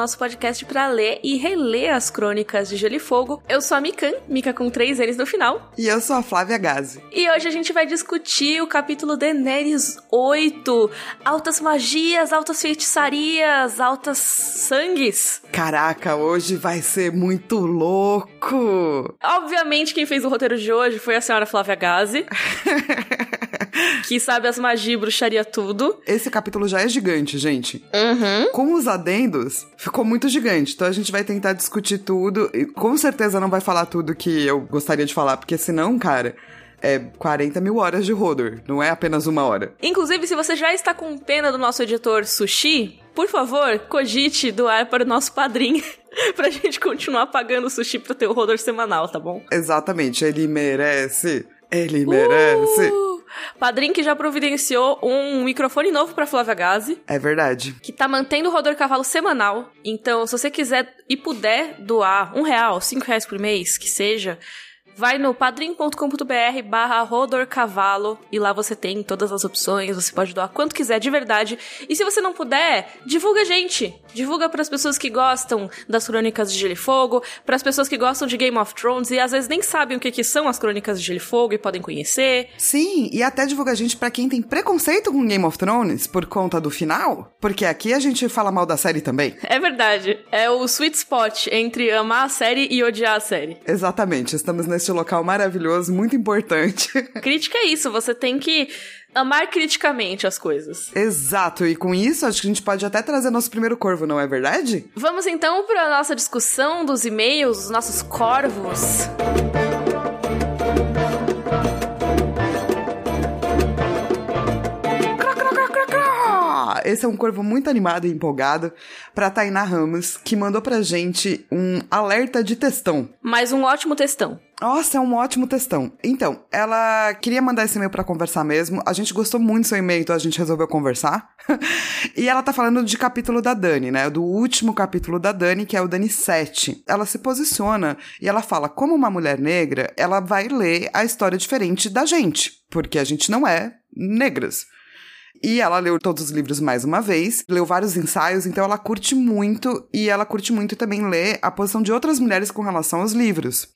nosso podcast para ler e reler as crônicas de Gelo e Fogo. Eu sou a Mikan, Mika com três N's no final. E eu sou a Flávia Gazi. E hoje a gente vai discutir o capítulo Daenerys 8. Altas magias, altas feitiçarias, altas sangues. Caraca, hoje vai ser muito louco! Obviamente quem fez o roteiro de hoje foi a senhora Flávia Gazi. que sabe as magias e bruxaria tudo. Esse capítulo já é gigante, gente. Uhum. Com os adendos, ficou muito gigante. Então a gente vai tentar discutir tudo. E com certeza não vai falar tudo que eu gostaria de falar, porque senão, cara. É 40 mil horas de Rodor, não é apenas uma hora. Inclusive, se você já está com pena do nosso editor Sushi, por favor, cogite doar para o nosso padrinho. pra gente continuar pagando sushi pro teu Rodor semanal, tá bom? Exatamente, ele merece. Ele merece. Uh! Padrinho que já providenciou um microfone novo pra Flávia Gazi. É verdade. Que tá mantendo o Rodor Cavalo semanal. Então, se você quiser e puder doar um real, cinco reais por mês, que seja, vai no padrim.com.br barra rodorcavalo e lá você tem todas as opções, você pode doar quanto quiser de verdade. E se você não puder, divulga a gente. Divulga para as pessoas que gostam das crônicas de Gelo e Fogo, para as pessoas que gostam de Game of Thrones e às vezes nem sabem o que, que são as crônicas de Gelo e Fogo e podem conhecer. Sim, e até divulga a gente para quem tem preconceito com Game of Thrones por conta do final, porque aqui a gente fala mal da série também. É verdade. É o sweet spot entre amar a série e odiar a série. Exatamente, estamos neste local maravilhoso, muito importante. Crítica é isso, você tem que amar criticamente as coisas. Exato, e com isso acho que a gente pode até trazer nosso primeiro corvo, não é verdade? Vamos então para a nossa discussão dos e-mails, os nossos corvos. Esse é um corvo muito animado e empolgado para Tainá Ramos, que mandou pra gente um alerta de textão. Mais um ótimo textão. Nossa, é um ótimo textão. Então, ela queria mandar esse e-mail para conversar mesmo. A gente gostou muito do seu e-mail, então a gente resolveu conversar. e ela tá falando de capítulo da Dani, né? Do último capítulo da Dani, que é o Dani 7. Ela se posiciona e ela fala: como uma mulher negra, ela vai ler a história diferente da gente, porque a gente não é negras. E ela leu todos os livros mais uma vez, leu vários ensaios, então ela curte muito e ela curte muito também ler a posição de outras mulheres com relação aos livros.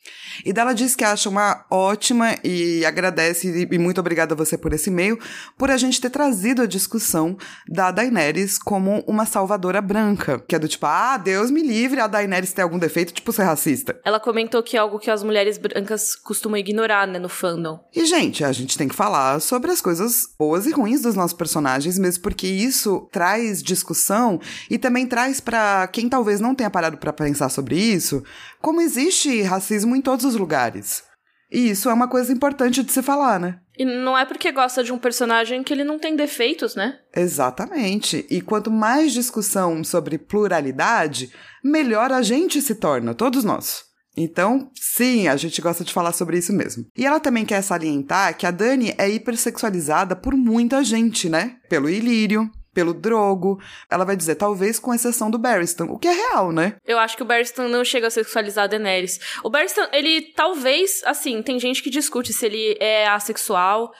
E dela diz que acha uma ótima e agradece e muito obrigada a você por esse e-mail, por a gente ter trazido a discussão da Daenerys como uma salvadora branca, que é do tipo, ah, Deus me livre, a Daenerys tem algum defeito, tipo ser racista. Ela comentou que é algo que as mulheres brancas costumam ignorar, né, no fandom. E gente, a gente tem que falar sobre as coisas boas e ruins dos nossos personagens, mesmo porque isso traz discussão e também traz para quem talvez não tenha parado para pensar sobre isso, como existe racismo em todos os lugares. E isso é uma coisa importante de se falar, né? E não é porque gosta de um personagem que ele não tem defeitos, né? Exatamente. E quanto mais discussão sobre pluralidade, melhor a gente se torna, todos nós. Então, sim, a gente gosta de falar sobre isso mesmo. E ela também quer salientar que a Dani é hipersexualizada por muita gente, né? Pelo Ilírio, pelo Drogo. Ela vai dizer, talvez com exceção do Barristan, o que é real, né? Eu acho que o Barristan não chega a sexualizar a Daenerys. O Barristan, ele talvez, assim, tem gente que discute se ele é assexual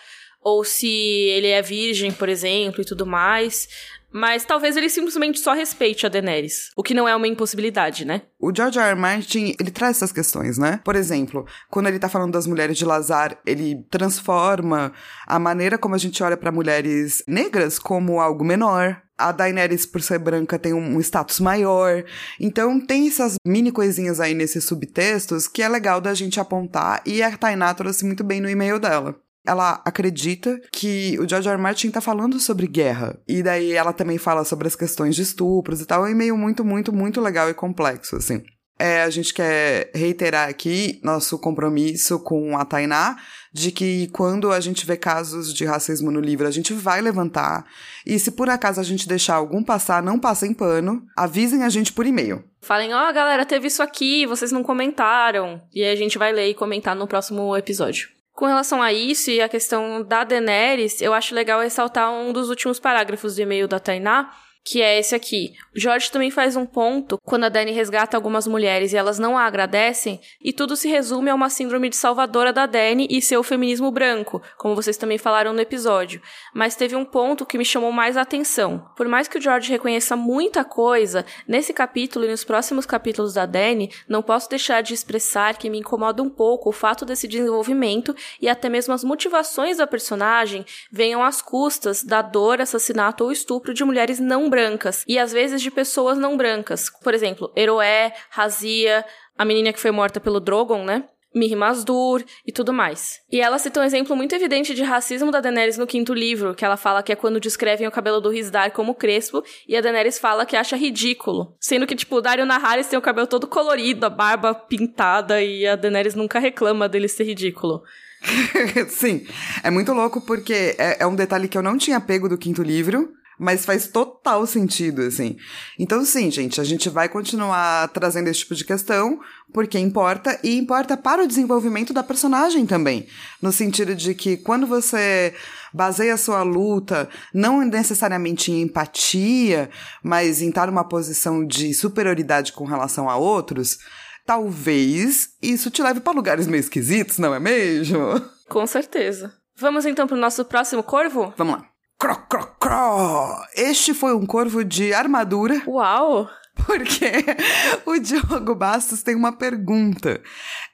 ou se ele é virgem, por exemplo, e tudo mais. Mas talvez ele simplesmente só respeite a Daenerys. O que não é uma impossibilidade, né? O George R. R. Martin, ele traz essas questões, né? Por exemplo, quando ele tá falando das mulheres de Lazar, ele transforma a maneira como a gente olha para mulheres negras como algo menor, a Daenerys, por ser branca, tem um status maior. Então, tem essas mini coisinhas aí nesses subtextos que é legal da gente apontar e a Tainá trouxe muito bem no e-mail dela ela acredita que o George R. Martin tá falando sobre guerra. E daí ela também fala sobre as questões de estupros e tal. É um e-mail muito, muito, muito legal e complexo, assim. É, a gente quer reiterar aqui nosso compromisso com a Tainá de que quando a gente vê casos de racismo no livro, a gente vai levantar. E se por acaso a gente deixar algum passar, não passem pano, avisem a gente por e-mail. Falem, ó, oh, galera, teve isso aqui, vocês não comentaram. E a gente vai ler e comentar no próximo episódio. Com relação a isso e a questão da Daenerys, eu acho legal ressaltar um dos últimos parágrafos do e-mail da Tainá, que é esse aqui. O Jorge também faz um ponto quando a Dani resgata algumas mulheres e elas não a agradecem, e tudo se resume a uma síndrome de salvadora da Dani e seu feminismo branco, como vocês também falaram no episódio. Mas teve um ponto que me chamou mais a atenção. Por mais que o George reconheça muita coisa, nesse capítulo e nos próximos capítulos da Dani, não posso deixar de expressar que me incomoda um pouco o fato desse desenvolvimento e até mesmo as motivações da personagem venham às custas da dor, assassinato ou estupro de mulheres não brancas e às vezes de pessoas não brancas. Por exemplo, Eroé, Razia, a menina que foi morta pelo Drogon, né? Miri Masdur e tudo mais. E ela cita um exemplo muito evidente de racismo da Daenerys no quinto livro, que ela fala que é quando descrevem o cabelo do Rizdar como crespo, e a Daenerys fala que acha ridículo. Sendo que, tipo, o Dario Naharis tem o cabelo todo colorido, a barba pintada, e a Daenerys nunca reclama dele ser ridículo. Sim, é muito louco porque é, é um detalhe que eu não tinha pego do quinto livro, mas faz total sentido, assim. Então, sim, gente, a gente vai continuar trazendo esse tipo de questão, porque importa, e importa para o desenvolvimento da personagem também. No sentido de que quando você baseia a sua luta não necessariamente em empatia, mas em estar numa posição de superioridade com relação a outros, talvez isso te leve para lugares meio esquisitos, não é mesmo? Com certeza. Vamos então para o nosso próximo corvo? Vamos lá. Cro, cro, cro. Este foi um corvo de armadura. Uau! Porque o Diogo Bastos tem uma pergunta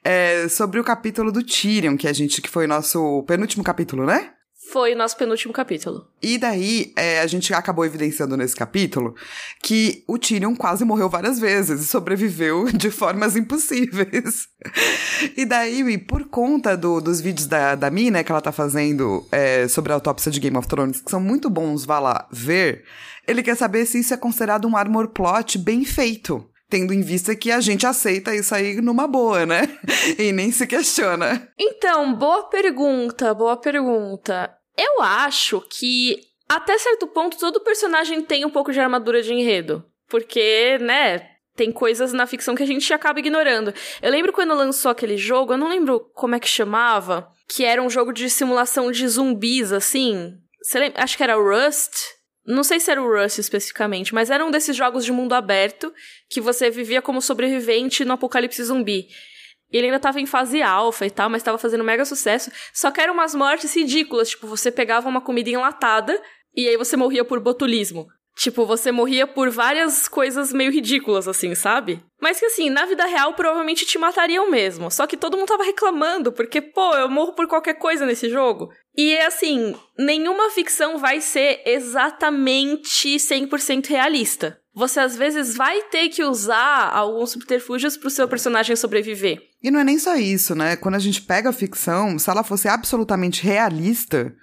é, sobre o capítulo do Tyrion, que a gente que foi nosso penúltimo capítulo, né? Foi o nosso penúltimo capítulo. E daí, é, a gente acabou evidenciando nesse capítulo que o Tyrion quase morreu várias vezes e sobreviveu de formas impossíveis. e daí, por conta do, dos vídeos da, da Mi, né, que ela tá fazendo é, sobre a autópsia de Game of Thrones, que são muito bons, vá lá ver, ele quer saber se isso é considerado um armor plot bem feito tendo em vista que a gente aceita isso aí numa boa, né? e nem se questiona. Então, boa pergunta, boa pergunta. Eu acho que até certo ponto todo personagem tem um pouco de armadura de enredo. Porque, né, tem coisas na ficção que a gente acaba ignorando. Eu lembro quando lançou aquele jogo, eu não lembro como é que chamava, que era um jogo de simulação de zumbis, assim. Lembra? Acho que era Rust. Não sei se era o Rust especificamente, mas era um desses jogos de mundo aberto que você vivia como sobrevivente no apocalipse zumbi. E ele ainda tava em fase alfa e tal, mas tava fazendo mega sucesso. Só que eram umas mortes ridículas. Tipo, você pegava uma comida enlatada e aí você morria por botulismo. Tipo, você morria por várias coisas meio ridículas, assim, sabe? Mas que assim, na vida real provavelmente te matariam mesmo. Só que todo mundo tava reclamando, porque, pô, eu morro por qualquer coisa nesse jogo. E assim, nenhuma ficção vai ser exatamente 100% realista. Você às vezes vai ter que usar alguns subterfúgios pro seu personagem sobreviver. E não é nem só isso, né? Quando a gente pega a ficção, se ela fosse absolutamente realista,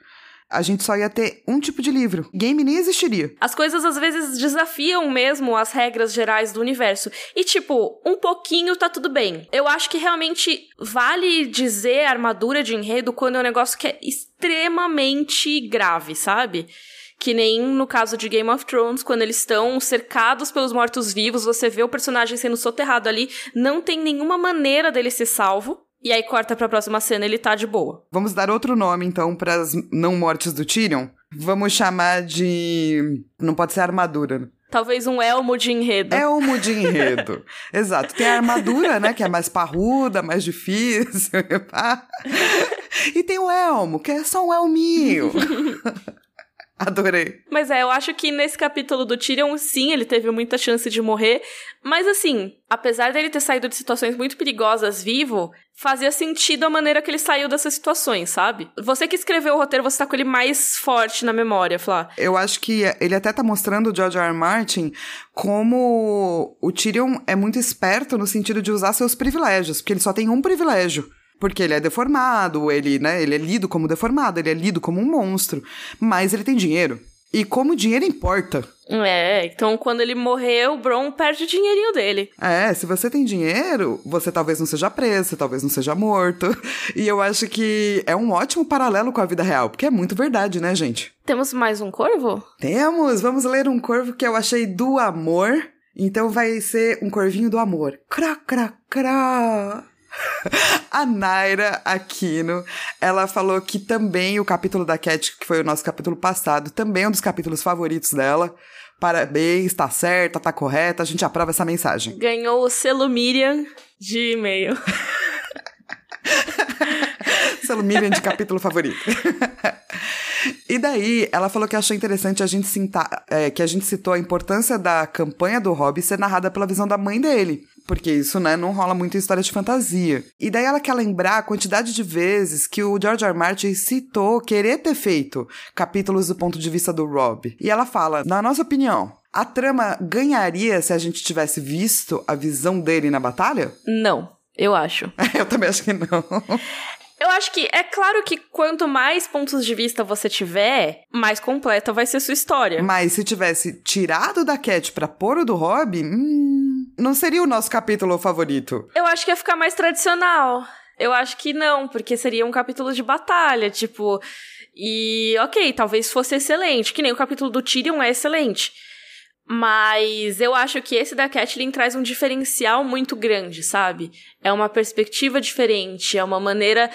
a gente só ia ter um tipo de livro. Game nem existiria. As coisas às vezes desafiam mesmo as regras gerais do universo. E tipo, um pouquinho tá tudo bem. Eu acho que realmente vale dizer armadura de enredo quando é um negócio que é extremamente grave, sabe? Que nem no caso de Game of Thrones, quando eles estão cercados pelos mortos-vivos, você vê o personagem sendo soterrado ali, não tem nenhuma maneira dele ser salvo. E aí corta pra próxima cena, ele tá de boa. Vamos dar outro nome, então, para as não mortes do Tyrion? Vamos chamar de. Não pode ser armadura. Né? Talvez um elmo de enredo. Elmo de enredo. Exato. Tem a armadura, né? Que é mais parruda, mais difícil. e tem o elmo, que é só um elminho. Adorei. Mas é, eu acho que nesse capítulo do Tyrion, sim, ele teve muita chance de morrer. Mas assim, apesar dele ter saído de situações muito perigosas vivo, fazia sentido a maneira que ele saiu dessas situações, sabe? Você que escreveu o roteiro, você tá com ele mais forte na memória, Flá. Eu acho que ele até tá mostrando o George R. R. Martin como o Tyrion é muito esperto no sentido de usar seus privilégios, porque ele só tem um privilégio porque ele é deformado, ele, né, ele é lido como deformado, ele é lido como um monstro, mas ele tem dinheiro. E como dinheiro importa. É, então quando ele morreu, o Bron perde o dinheirinho dele. É, se você tem dinheiro, você talvez não seja preso, talvez não seja morto. E eu acho que é um ótimo paralelo com a vida real, porque é muito verdade, né, gente? Temos mais um corvo? Temos! Vamos ler um corvo que eu achei do amor. Então vai ser um corvinho do amor. Crá, crá, crá. A Naira Aquino, ela falou que também o capítulo da Cat, que foi o nosso capítulo passado, também é um dos capítulos favoritos dela, Parabéns, tá certa, tá correta, a gente aprova essa mensagem. Ganhou o selo Miriam de e-mail. selo Miriam de capítulo favorito. E daí, ela falou que achou interessante a gente citar, é, que a gente citou a importância da campanha do Hobby ser narrada pela visão da mãe dele. Porque isso, né, não rola muito em história de fantasia. E daí ela quer lembrar a quantidade de vezes que o George R. R. Martin citou querer ter feito capítulos do ponto de vista do Rob. E ela fala, na nossa opinião, a trama ganharia se a gente tivesse visto a visão dele na batalha? Não, eu acho. eu também acho que não. Eu acho que é claro que quanto mais pontos de vista você tiver, mais completa vai ser sua história. Mas se tivesse tirado da Cat pra pôr o do Rob, hum, não seria o nosso capítulo favorito. Eu acho que ia ficar mais tradicional. Eu acho que não, porque seria um capítulo de batalha, tipo. E ok, talvez fosse excelente, que nem o capítulo do Tyrion é excelente. Mas eu acho que esse da Catelyn traz um diferencial muito grande, sabe? É uma perspectiva diferente, é uma maneira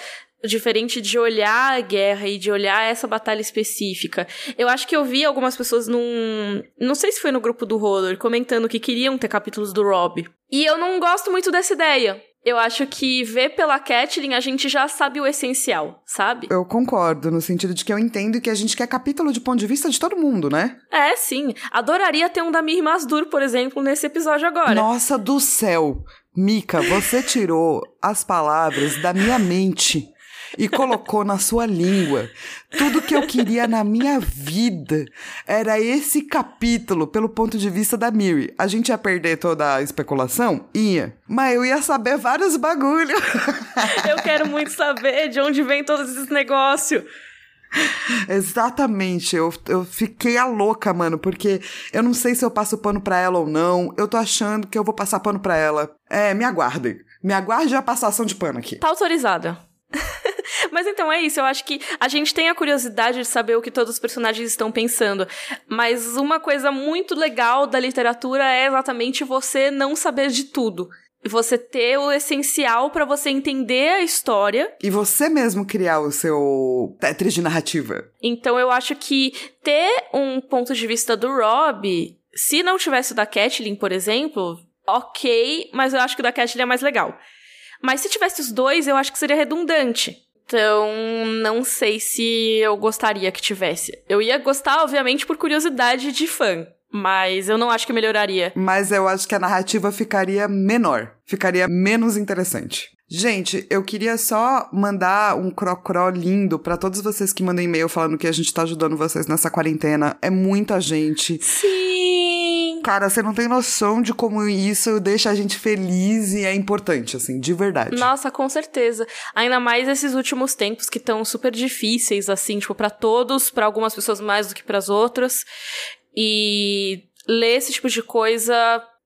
diferente de olhar a guerra e de olhar essa batalha específica. Eu acho que eu vi algumas pessoas num. Não sei se foi no grupo do Roller, comentando que queriam ter capítulos do Rob. E eu não gosto muito dessa ideia. Eu acho que ver pela Catelyn a gente já sabe o essencial, sabe? Eu concordo, no sentido de que eu entendo que a gente quer capítulo de ponto de vista de todo mundo, né? É, sim. Adoraria ter um da Mir Masdur, por exemplo, nesse episódio agora. Nossa do céu! Mika, você tirou as palavras da minha mente e colocou na sua língua. Tudo que eu queria na minha vida era esse capítulo pelo ponto de vista da Miri. A gente ia perder toda a especulação? Ia. Mas eu ia saber vários bagulho. eu quero muito saber de onde vem todos esses negócios. Exatamente, eu, eu fiquei a louca, mano, porque eu não sei se eu passo pano pra ela ou não. Eu tô achando que eu vou passar pano pra ela. É, me aguardem. Me aguarde a passação de pano aqui. Tá autorizada. Mas então é isso, eu acho que a gente tem a curiosidade de saber o que todos os personagens estão pensando. Mas uma coisa muito legal da literatura é exatamente você não saber de tudo. Você ter o essencial para você entender a história. E você mesmo criar o seu Tetris de narrativa. Então eu acho que ter um ponto de vista do Rob, se não tivesse o da Catelyn, por exemplo, ok, mas eu acho que o da Catelyn é mais legal. Mas se tivesse os dois, eu acho que seria redundante. Então, não sei se eu gostaria que tivesse. Eu ia gostar, obviamente, por curiosidade de fã. Mas eu não acho que melhoraria. Mas eu acho que a narrativa ficaria menor. Ficaria menos interessante. Gente, eu queria só mandar um crocró lindo para todos vocês que mandam e-mail falando que a gente tá ajudando vocês nessa quarentena. É muita gente. Sim! Cara, você não tem noção de como isso deixa a gente feliz e é importante, assim, de verdade. Nossa, com certeza. Ainda mais esses últimos tempos que estão super difíceis, assim, tipo, para todos, para algumas pessoas mais do que para as outras. E ler esse tipo de coisa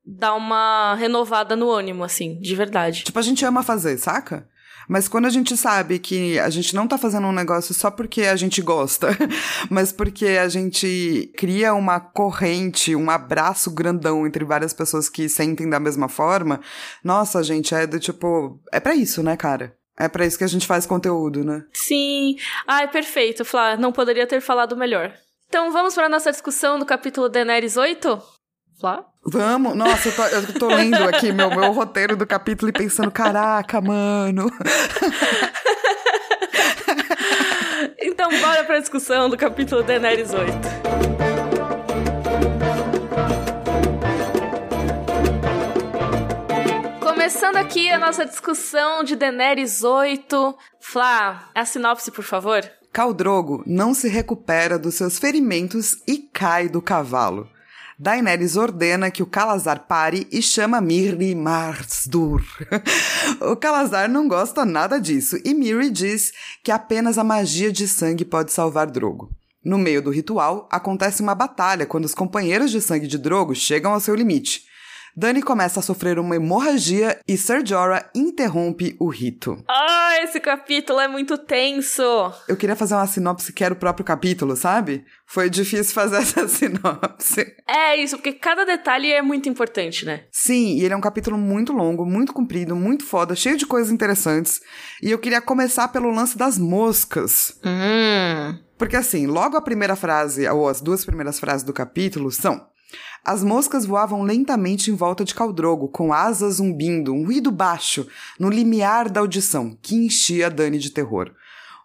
dá uma renovada no ânimo, assim, de verdade. Tipo, a gente ama fazer, saca? Mas quando a gente sabe que a gente não tá fazendo um negócio só porque a gente gosta, mas porque a gente cria uma corrente, um abraço grandão entre várias pessoas que sentem da mesma forma, nossa, gente, é do tipo. É para isso, né, cara? É para isso que a gente faz conteúdo, né? Sim. Ai, perfeito, Flá. Não poderia ter falado melhor. Então vamos para nossa discussão do capítulo Daenerys 8? Flá? Vamos, nossa, eu tô, eu tô lendo aqui meu, meu roteiro do capítulo e pensando, caraca, mano. então bora pra discussão do capítulo Daenerys 8. Começando aqui a nossa discussão de Daenerys 8. Flá, a sinopse, por favor. Caldrogo não se recupera dos seus ferimentos e cai do cavalo. Daenerys ordena que o Calazar pare e chama Mirri Marsdur. o Calazar não gosta nada disso e Mirri diz que apenas a magia de sangue pode salvar Drogo. No meio do ritual, acontece uma batalha quando os companheiros de sangue de Drogo chegam ao seu limite. Dani começa a sofrer uma hemorragia e Ser Jorah interrompe o rito. Ah, esse capítulo é muito tenso! Eu queria fazer uma sinopse que era o próprio capítulo, sabe? Foi difícil fazer essa sinopse. É isso, porque cada detalhe é muito importante, né? Sim, e ele é um capítulo muito longo, muito comprido, muito foda, cheio de coisas interessantes. E eu queria começar pelo lance das moscas. Hum. Porque assim, logo a primeira frase, ou as duas primeiras frases do capítulo são As moscas voavam lentamente em volta de Caldrogo, com asas zumbindo, um ruído baixo, no limiar da audição, que enchia Dani de terror.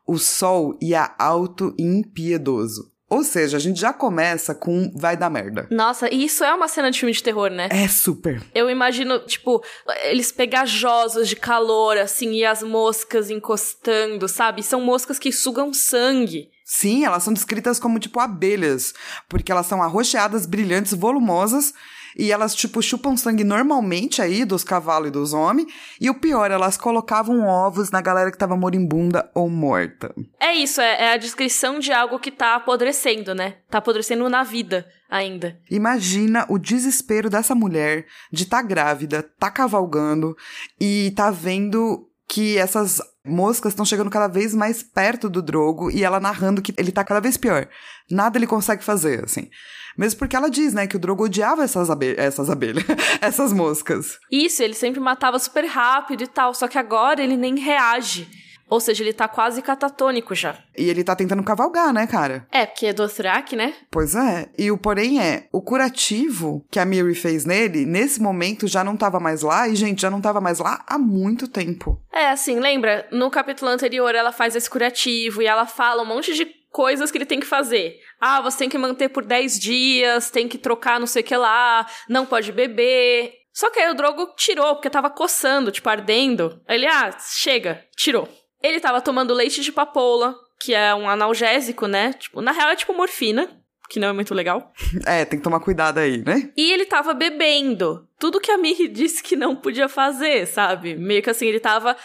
O sol ia alto e impiedoso. Ou seja, a gente já começa com vai dar merda. Nossa, e isso é uma cena de filme de terror, né? É super. Eu imagino, tipo, eles pegajosos de calor, assim, e as moscas encostando, sabe? São moscas que sugam sangue. Sim, elas são descritas como tipo abelhas, porque elas são arroxeadas, brilhantes, volumosas e elas, tipo, chupam sangue normalmente aí dos cavalos e dos homens. E o pior, elas colocavam ovos na galera que tava moribunda ou morta. É isso, é, é a descrição de algo que tá apodrecendo, né? Tá apodrecendo na vida ainda. Imagina o desespero dessa mulher de tá grávida, tá cavalgando e tá vendo que essas moscas estão chegando cada vez mais perto do Drogo e ela narrando que ele tá cada vez pior. Nada ele consegue fazer, assim. Mesmo porque ela diz, né, que o Drogo odiava essas, abe essas abelhas, essas moscas. Isso, ele sempre matava super rápido e tal, só que agora ele nem reage. Ou seja, ele tá quase catatônico já. E ele tá tentando cavalgar, né, cara? É, porque é do Thrak, né? Pois é. E o porém é, o curativo que a Miri fez nele, nesse momento já não tava mais lá, e, gente, já não tava mais lá há muito tempo. É, assim, lembra? No capítulo anterior ela faz esse curativo e ela fala um monte de coisas que ele tem que fazer. Ah, você tem que manter por 10 dias, tem que trocar não sei o que lá, não pode beber. Só que aí o Drogo tirou, porque tava coçando, tipo, ardendo. Ele, ah, chega, tirou. Ele tava tomando leite de papoula, que é um analgésico, né? Tipo, na real é tipo morfina, que não é muito legal. É, tem que tomar cuidado aí, né? E ele tava bebendo. Tudo que a Miri disse que não podia fazer, sabe? Meio que assim, ele tava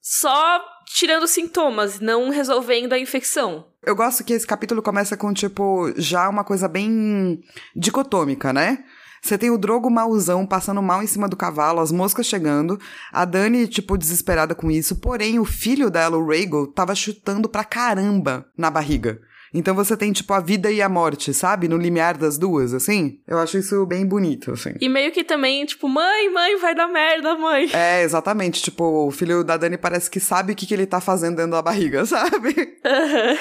só tirando sintomas, não resolvendo a infecção. Eu gosto que esse capítulo começa com, tipo, já uma coisa bem dicotômica, né? Você tem o Drogo mauzão passando mal em cima do cavalo, as moscas chegando, a Dani, tipo, desesperada com isso, porém o filho dela, o Rhaegal, tava chutando pra caramba na barriga. Então você tem, tipo, a vida e a morte, sabe? No limiar das duas, assim. Eu acho isso bem bonito, assim. E meio que também, tipo, mãe, mãe, vai dar merda, mãe. É, exatamente. Tipo, o filho da Dani parece que sabe o que, que ele tá fazendo dentro da barriga, sabe? Uhum.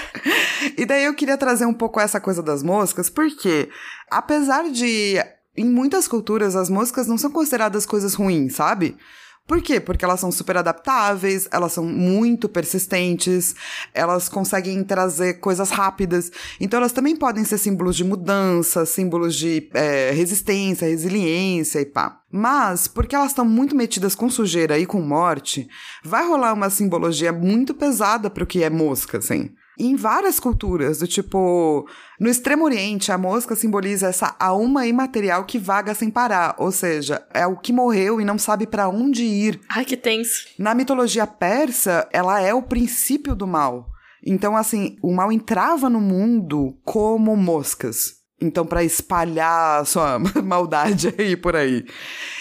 E daí eu queria trazer um pouco essa coisa das moscas, porque apesar de. Em muitas culturas, as moscas não são consideradas coisas ruins, sabe? Por quê? Porque elas são super adaptáveis, elas são muito persistentes, elas conseguem trazer coisas rápidas. Então, elas também podem ser símbolos de mudança, símbolos de é, resistência, resiliência e pá. Mas, porque elas estão muito metidas com sujeira e com morte, vai rolar uma simbologia muito pesada pro que é mosca, assim em várias culturas, do tipo, no Extremo Oriente, a mosca simboliza essa alma imaterial que vaga sem parar, ou seja, é o que morreu e não sabe para onde ir. Ai, que tenso. Na mitologia persa, ela é o princípio do mal. Então, assim, o mal entrava no mundo como moscas. Então, para espalhar a sua maldade aí por aí.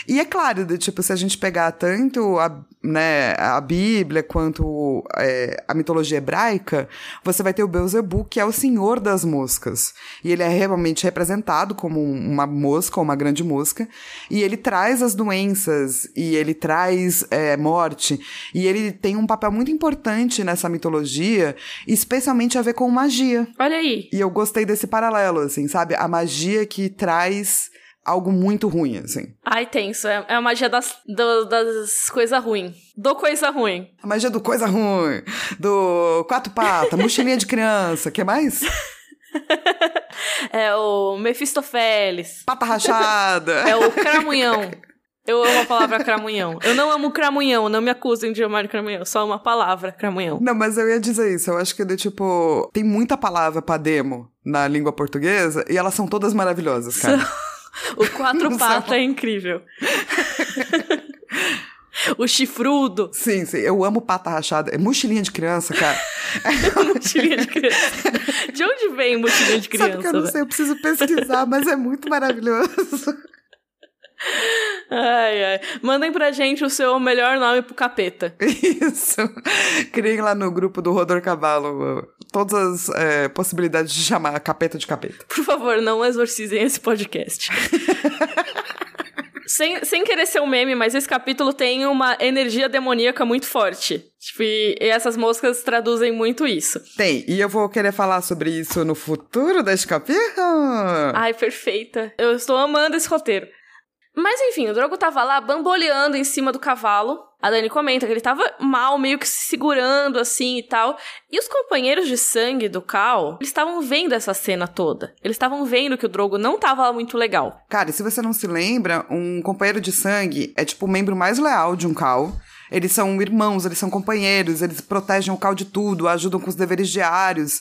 E é claro, de, tipo, se a gente pegar tanto a, né, a Bíblia quanto é, a mitologia hebraica, você vai ter o Beelzebub, que é o senhor das moscas. E ele é realmente representado como uma mosca, uma grande mosca. E ele traz as doenças, e ele traz é, morte. E ele tem um papel muito importante nessa mitologia, especialmente a ver com magia. Olha aí. E eu gostei desse paralelo, assim, sabe? A magia que traz algo muito ruim, assim. Ai, tenso. É, é a magia das, do, das coisas ruins. Do coisa ruim. A magia do coisa ruim. Do quatro patas, mochilinha de criança. que mais? é o Mephistofeles. Pata rachada. é o cramunhão. Eu amo a palavra cramunhão. Eu não amo cramunhão, não me acusem de amar cramunhão. Só uma palavra, cramunhão. Não, mas eu ia dizer isso. Eu acho que, de, tipo, tem muita palavra pra demo na língua portuguesa e elas são todas maravilhosas, cara. O quatro patas é incrível. o chifrudo. Sim, sim. Eu amo pata rachada. É mochilinha de criança, cara. mochilinha de criança. De onde vem mochilinha de criança? Sabe que eu não sei, eu preciso pesquisar, mas é muito maravilhoso. Ai, ai. Mandem pra gente o seu melhor nome pro capeta. Isso. Criem lá no grupo do Rodor Cavalo todas as é, possibilidades de chamar capeta de capeta. Por favor, não exorcizem esse podcast. Sem, sem querer ser um meme, mas esse capítulo tem uma energia demoníaca muito forte. Tipo, e essas moscas traduzem muito isso. Tem, e eu vou querer falar sobre isso no futuro deste capítulo. Ai, perfeita. Eu estou amando esse roteiro. Mas enfim, o Drogo tava lá bamboleando em cima do cavalo. A Dani comenta que ele tava mal, meio que se segurando assim e tal. E os companheiros de sangue do Cal, eles estavam vendo essa cena toda. Eles estavam vendo que o Drogo não tava muito legal. Cara, se você não se lembra, um companheiro de sangue é tipo o membro mais leal de um Cal. Eles são irmãos, eles são companheiros, eles protegem o Cal de tudo, ajudam com os deveres diários.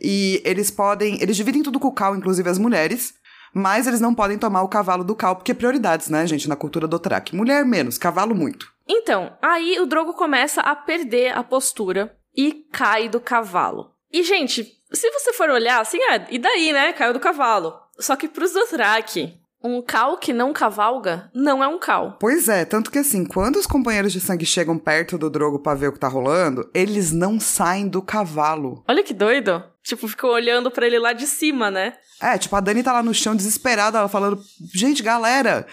E eles podem. Eles dividem tudo com o Cal, inclusive as mulheres. Mas eles não podem tomar o cavalo do Cal, porque prioridades, né, gente, na cultura do Otrak. Mulher menos, cavalo muito. Então, aí o Drogo começa a perder a postura e cai do cavalo. E, gente, se você for olhar, assim, é, e daí, né? Caiu do cavalo. Só que pros Dothraki, um cal que não cavalga não é um cal. Pois é, tanto que assim, quando os companheiros de sangue chegam perto do Drogo pra ver o que tá rolando, eles não saem do cavalo. Olha que doido. Tipo, ficou olhando para ele lá de cima, né? É, tipo, a Dani tá lá no chão desesperada, ela falando: gente, galera,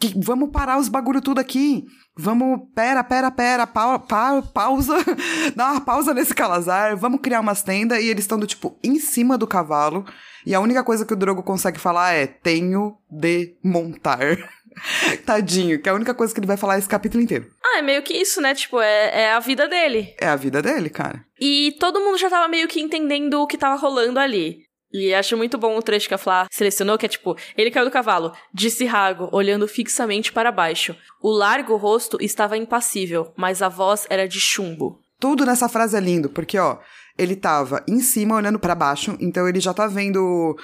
que, vamos parar os bagulho tudo aqui. Vamos, pera, pera, pera, pa, pa, pausa, dá uma pausa nesse calazar, vamos criar umas tendas e eles estão do tipo em cima do cavalo. E a única coisa que o Drogo consegue falar é: tenho de montar. Tadinho, que é a única coisa que ele vai falar esse capítulo inteiro. Ah, é meio que isso, né? Tipo, é, é a vida dele. É a vida dele, cara. E todo mundo já tava meio que entendendo o que tava rolando ali. E acho muito bom o trecho que a Flá selecionou, que é tipo, ele caiu do cavalo, disse Rago, olhando fixamente para baixo. O largo rosto estava impassível, mas a voz era de chumbo. Tudo nessa frase é lindo, porque, ó, ele tava em cima olhando para baixo, então ele já tá vendo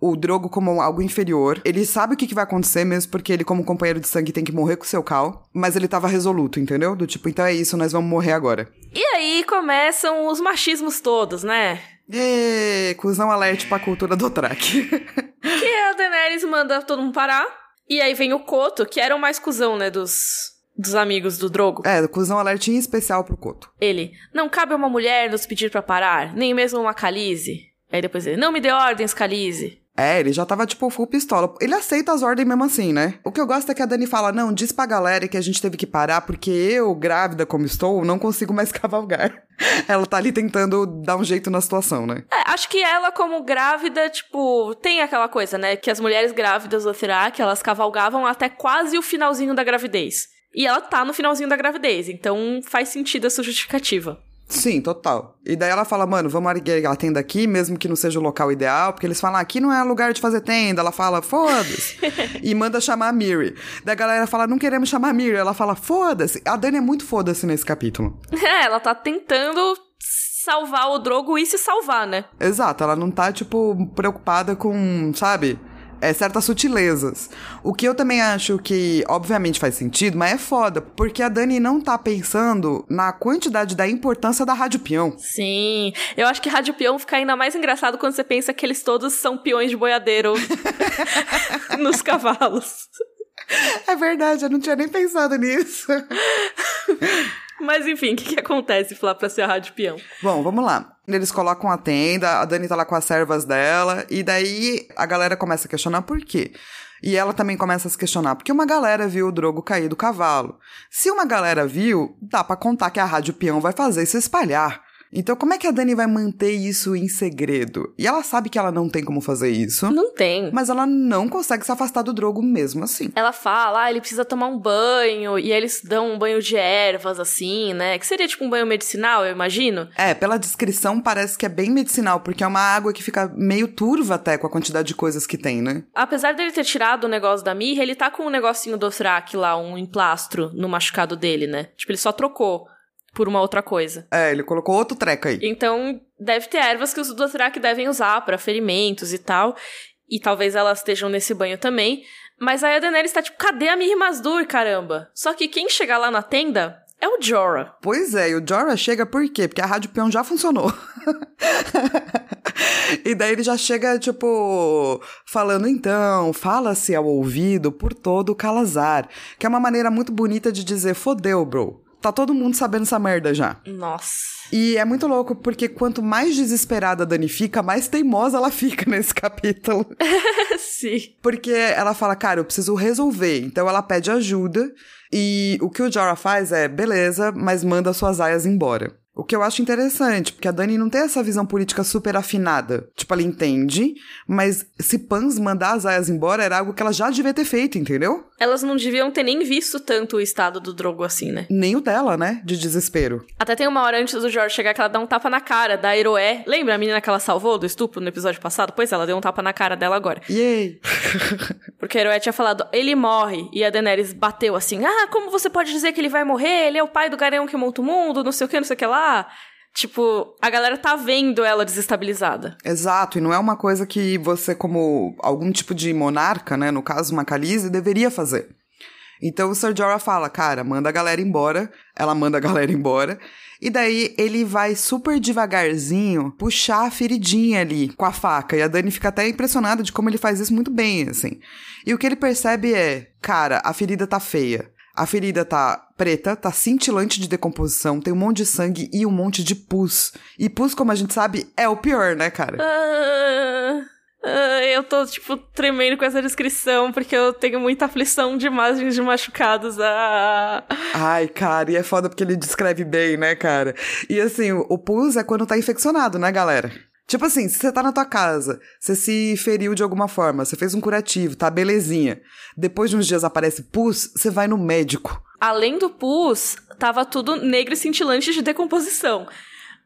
o Drogo como algo inferior. Ele sabe o que, que, vai acontecer mesmo, porque ele, como companheiro de sangue, tem que morrer com seu cal. Mas ele tava resoluto, entendeu? Do tipo, então é isso, nós vamos morrer agora. E aí começam os machismos todos, né? Ê, cuzão alerte pra cultura do track. que a Daenerys manda todo mundo parar. E aí vem o Koto, que era o mais cuzão, né, dos, dos amigos do Drogo. É, cuzão alerte em especial pro Koto. Ele, não cabe a uma mulher nos pedir para parar, nem mesmo uma Khaleesi. Aí depois ele, não me dê ordens, Khaleesi. É, ele já tava, tipo, full pistola. Ele aceita as ordens mesmo assim, né? O que eu gosto é que a Dani fala, não, diz pra galera que a gente teve que parar porque eu, grávida como estou, não consigo mais cavalgar. ela tá ali tentando dar um jeito na situação, né? É, acho que ela, como grávida, tipo, tem aquela coisa, né? Que as mulheres grávidas do Thirak, elas cavalgavam até quase o finalzinho da gravidez. E ela tá no finalzinho da gravidez, então faz sentido essa justificativa. Sim, total. E daí ela fala, mano, vamos erguer a tenda aqui, mesmo que não seja o local ideal, porque eles falam, ah, aqui não é lugar de fazer tenda. Ela fala, foda-se. e manda chamar a Miri. Daí a galera fala, não queremos chamar a Miri. Ela fala, foda-se. A Dani é muito foda-se nesse capítulo. É, ela tá tentando salvar o Drogo e se salvar, né? Exato, ela não tá, tipo, preocupada com, sabe? É, certas sutilezas. O que eu também acho que, obviamente, faz sentido, mas é foda, porque a Dani não tá pensando na quantidade da importância da Rádio Peão. Sim, eu acho que Rádio Peão fica ainda mais engraçado quando você pensa que eles todos são peões de boiadeiro nos cavalos. É verdade, eu não tinha nem pensado nisso. Mas enfim, o que, que acontece, Flá, pra ser a Rádio Peão? Bom, vamos lá. Eles colocam a tenda, a Dani tá lá com as servas dela, e daí a galera começa a questionar por quê. E ela também começa a se questionar, porque uma galera viu o Drogo cair do cavalo. Se uma galera viu, dá para contar que a Rádio Peão vai fazer se espalhar. Então, como é que a Dani vai manter isso em segredo? E ela sabe que ela não tem como fazer isso. Não tem. Mas ela não consegue se afastar do Drogo mesmo assim. Ela fala, ah, ele precisa tomar um banho, e eles dão um banho de ervas, assim, né? Que seria tipo um banho medicinal, eu imagino. É, pela descrição parece que é bem medicinal, porque é uma água que fica meio turva até com a quantidade de coisas que tem, né? Apesar dele ter tirado o negócio da mirra, ele tá com um negocinho do Thrak lá, um emplastro no machucado dele, né? Tipo, ele só trocou por uma outra coisa. É, ele colocou outro treco aí. Então, deve ter ervas que os Dothraki devem usar para ferimentos e tal. E talvez elas estejam nesse banho também. Mas aí a Daenerys tá tipo, cadê a Mir Mazdur, caramba? Só que quem chegar lá na tenda é o Jorah. Pois é, e o Jorah chega por quê? Porque a Rádio Peão já funcionou. e daí ele já chega, tipo, falando então, fala-se ao ouvido por todo o Calazar. Que é uma maneira muito bonita de dizer, fodeu, bro Tá todo mundo sabendo essa merda já. Nossa. E é muito louco, porque quanto mais desesperada a Dani fica, mais teimosa ela fica nesse capítulo. Sim. Porque ela fala, cara, eu preciso resolver. Então ela pede ajuda. E o que o Jorah faz é, beleza, mas manda suas aias embora. O que eu acho interessante, porque a Dani não tem essa visão política super afinada. Tipo, ela entende, mas se Pans mandar as aias embora era algo que ela já devia ter feito, entendeu? Elas não deviam ter nem visto tanto o estado do Drogo assim, né? Nem o dela, né? De desespero. Até tem uma hora antes do George chegar que ela dá um tapa na cara da Eroé. Lembra a menina que ela salvou do estupro no episódio passado? Pois ela deu um tapa na cara dela agora. Yay! Porque a Eroé tinha falado, ele morre. E a Daenerys bateu assim, ah, como você pode dizer que ele vai morrer? Ele é o pai do Garão que monta o mundo, não sei o que, não sei o que lá. Tipo, a galera tá vendo ela desestabilizada. Exato, e não é uma coisa que você, como algum tipo de monarca, né, no caso uma Khaleesi, deveria fazer. Então o Sir Jorah fala, cara, manda a galera embora. Ela manda a galera embora. E daí ele vai super devagarzinho puxar a feridinha ali com a faca. E a Dani fica até impressionada de como ele faz isso muito bem, assim. E o que ele percebe é, cara, a ferida tá feia. A ferida tá preta, tá cintilante de decomposição, tem um monte de sangue e um monte de pus. E pus, como a gente sabe, é o pior, né, cara? Ah, ah, eu tô, tipo, tremendo com essa descrição, porque eu tenho muita aflição de imagens de machucados. Ah. Ai, cara, e é foda porque ele descreve bem, né, cara? E assim, o, o pus é quando tá infeccionado, né, galera? Tipo assim, se você tá na tua casa, você se feriu de alguma forma, você fez um curativo, tá belezinha. Depois de uns dias aparece pus, você vai no médico. Além do pus, tava tudo negro e cintilante de decomposição.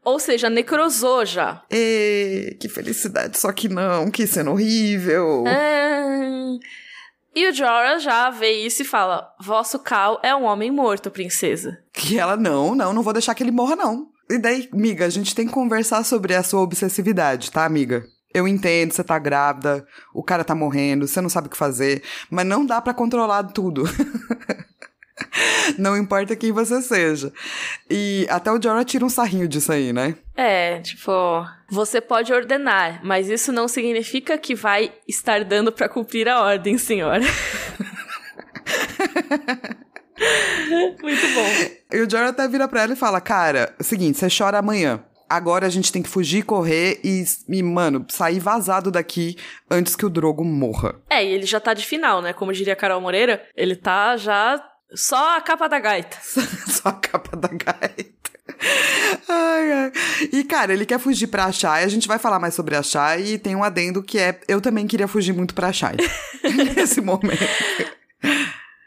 Ou seja, necrosou já. Ê, que felicidade, só que não, que cena horrível. Ah. E o Jorah já vê isso e fala: Vosso Cal é um homem morto, princesa. Que ela, não, não, não vou deixar que ele morra, não. E daí, amiga, a gente tem que conversar sobre a sua obsessividade, tá, amiga? Eu entendo, você tá grávida, o cara tá morrendo, você não sabe o que fazer, mas não dá para controlar tudo. não importa quem você seja. E até o Jorah tira um sarrinho disso aí, né? É, tipo, você pode ordenar, mas isso não significa que vai estar dando para cumprir a ordem, senhora. Muito bom. E o Jorah até vira pra ela e fala: Cara, é o seguinte, você chora amanhã. Agora a gente tem que fugir, correr e, e, mano, sair vazado daqui antes que o Drogo morra. É, e ele já tá de final, né? Como diria Carol Moreira, ele tá já só a capa da gaita. só a capa da gaita. Ai, ai. E, cara, ele quer fugir pra Shai. A gente vai falar mais sobre a Shai. E tem um adendo que é... Eu também queria fugir muito pra Shai. nesse momento.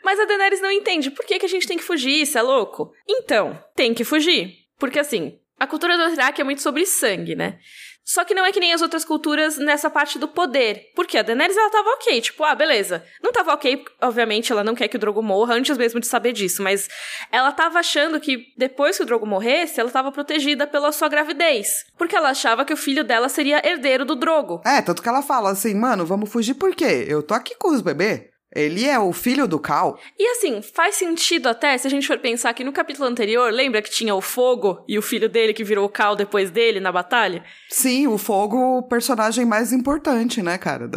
Mas a Daenerys não entende. Por que, que a gente tem que fugir? Isso é louco? Então, tem que fugir. Porque, assim, a cultura do Iraque é muito sobre sangue, né? Só que não é que nem as outras culturas nessa parte do poder. Porque a Daenerys, ela tava ok. Tipo, ah, beleza. Não tava ok, obviamente, ela não quer que o Drogo morra, antes mesmo de saber disso. Mas ela tava achando que depois que o Drogo morresse, ela tava protegida pela sua gravidez. Porque ela achava que o filho dela seria herdeiro do Drogo. É, tanto que ela fala assim, mano, vamos fugir por quê? Eu tô aqui com os bebês. Ele é o filho do Cal. E assim, faz sentido até se a gente for pensar que no capítulo anterior, lembra que tinha o Fogo e o filho dele que virou o Cal depois dele na batalha? Sim, o Fogo, o personagem mais importante, né, cara?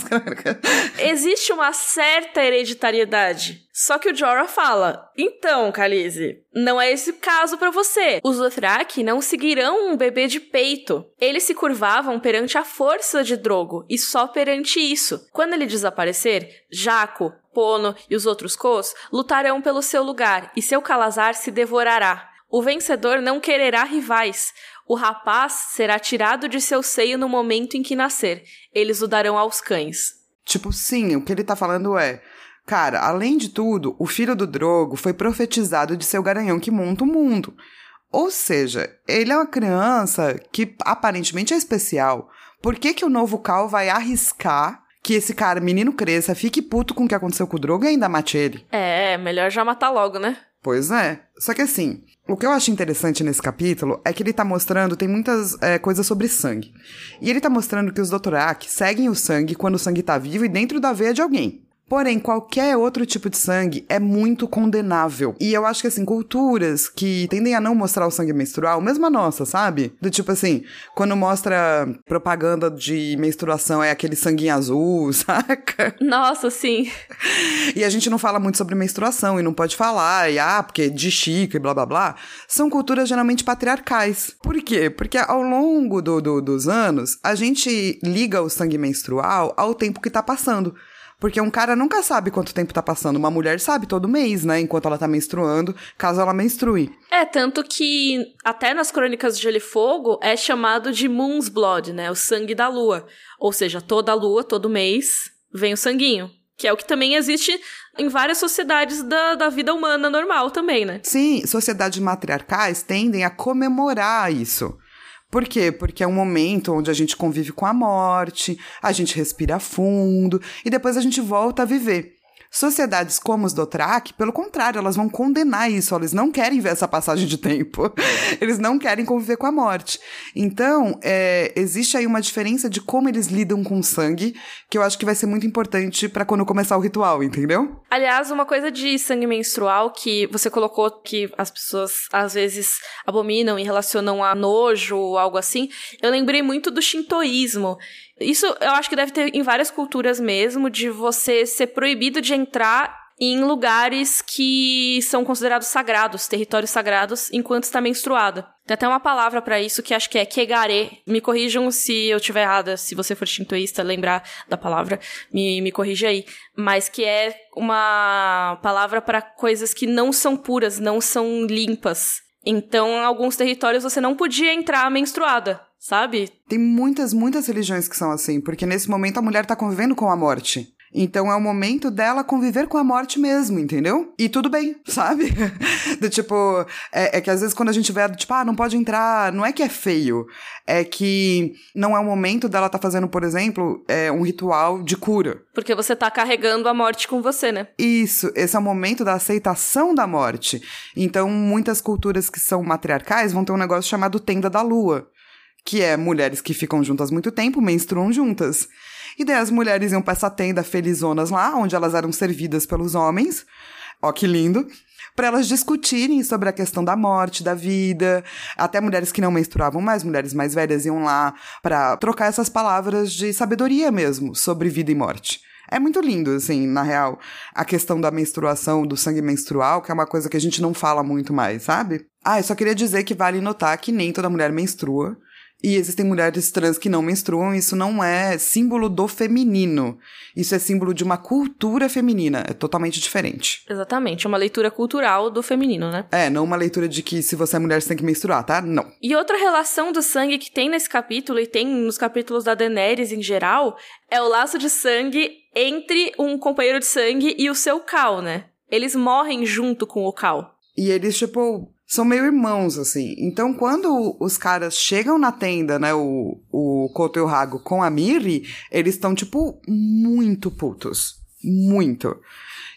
Existe uma certa hereditariedade. Só que o Jorah fala: Então, Khaleesi, não é esse caso para você. Os Dothraki não seguirão um bebê de peito. Eles se curvavam perante a força de Drogo e só perante isso. Quando ele desaparecer, Jaco, Pono e os outros Kos lutarão pelo seu lugar e seu Calazar se devorará. O vencedor não quererá rivais. O rapaz será tirado de seu seio no momento em que nascer. Eles o darão aos cães. Tipo, sim, o que ele tá falando é Cara, além de tudo, o filho do Drogo foi profetizado de ser o garanhão que monta o mundo. Ou seja, ele é uma criança que aparentemente é especial. Por que, que o novo Cal vai arriscar que esse cara, menino cresça, fique puto com o que aconteceu com o Drogo e ainda mate ele? É, melhor já matar logo, né? Pois é. Só que assim, o que eu acho interessante nesse capítulo é que ele tá mostrando, tem muitas é, coisas sobre sangue. E ele tá mostrando que os Dothraki seguem o sangue quando o sangue tá vivo e dentro da veia de alguém. Porém, qualquer outro tipo de sangue é muito condenável. E eu acho que, assim, culturas que tendem a não mostrar o sangue menstrual, mesmo a nossa, sabe? Do tipo assim, quando mostra propaganda de menstruação é aquele sanguinho azul, saca? Nossa, sim. E a gente não fala muito sobre menstruação e não pode falar, e ah, porque é de chico e blá blá blá. São culturas geralmente patriarcais. Por quê? Porque ao longo do, do, dos anos, a gente liga o sangue menstrual ao tempo que tá passando. Porque um cara nunca sabe quanto tempo tá passando. Uma mulher sabe todo mês, né? Enquanto ela tá menstruando, caso ela menstrue. É, tanto que até nas crônicas de Gelo e Fogo é chamado de Moon's Blood, né? O sangue da lua. Ou seja, toda lua, todo mês, vem o sanguinho. Que é o que também existe em várias sociedades da, da vida humana normal também, né? Sim, sociedades matriarcais tendem a comemorar isso. Por quê? Porque é um momento onde a gente convive com a morte, a gente respira fundo e depois a gente volta a viver. Sociedades como os Dothraki, pelo contrário, elas vão condenar isso, eles não querem ver essa passagem de tempo, eles não querem conviver com a morte. Então, é, existe aí uma diferença de como eles lidam com o sangue, que eu acho que vai ser muito importante para quando começar o ritual, entendeu? Aliás, uma coisa de sangue menstrual que você colocou que as pessoas às vezes abominam e relacionam a nojo ou algo assim, eu lembrei muito do shintoísmo. Isso eu acho que deve ter em várias culturas mesmo, de você ser proibido de entrar em lugares que são considerados sagrados, territórios sagrados, enquanto está menstruada. Tem até uma palavra para isso que acho que é kegare. Me corrijam se eu estiver errada, se você for shintoísta, lembrar da palavra, me, me corrija aí. Mas que é uma palavra para coisas que não são puras, não são limpas. Então, em alguns territórios você não podia entrar menstruada sabe? Tem muitas, muitas religiões que são assim, porque nesse momento a mulher tá convivendo com a morte. Então é o momento dela conviver com a morte mesmo, entendeu? E tudo bem, sabe? do tipo, é, é, que às vezes quando a gente vê, tipo, ah, não pode entrar, não é que é feio, é que não é o momento dela tá fazendo, por exemplo, é, um ritual de cura. Porque você tá carregando a morte com você, né? Isso, esse é o momento da aceitação da morte. Então, muitas culturas que são matriarcais vão ter um negócio chamado tenda da lua que é mulheres que ficam juntas muito tempo, menstruam juntas. E daí as mulheres iam pra essa tenda felizonas lá, onde elas eram servidas pelos homens. Ó, que lindo! Para elas discutirem sobre a questão da morte, da vida. Até mulheres que não menstruavam mais, mulheres mais velhas iam lá para trocar essas palavras de sabedoria mesmo sobre vida e morte. É muito lindo, assim, na real, a questão da menstruação, do sangue menstrual, que é uma coisa que a gente não fala muito mais, sabe? Ah, eu só queria dizer que vale notar que nem toda mulher menstrua. E existem mulheres trans que não menstruam, isso não é símbolo do feminino. Isso é símbolo de uma cultura feminina, é totalmente diferente. Exatamente, uma leitura cultural do feminino, né? É, não uma leitura de que se você é mulher você tem que menstruar, tá? Não. E outra relação do sangue que tem nesse capítulo e tem nos capítulos da Daenerys em geral é o laço de sangue entre um companheiro de sangue e o seu Cal, né? Eles morrem junto com o Cal. E eles, tipo, são meio irmãos, assim. Então, quando os caras chegam na tenda, né, o, o Koto e o Hago com a Miri, eles estão, tipo, muito putos. Muito.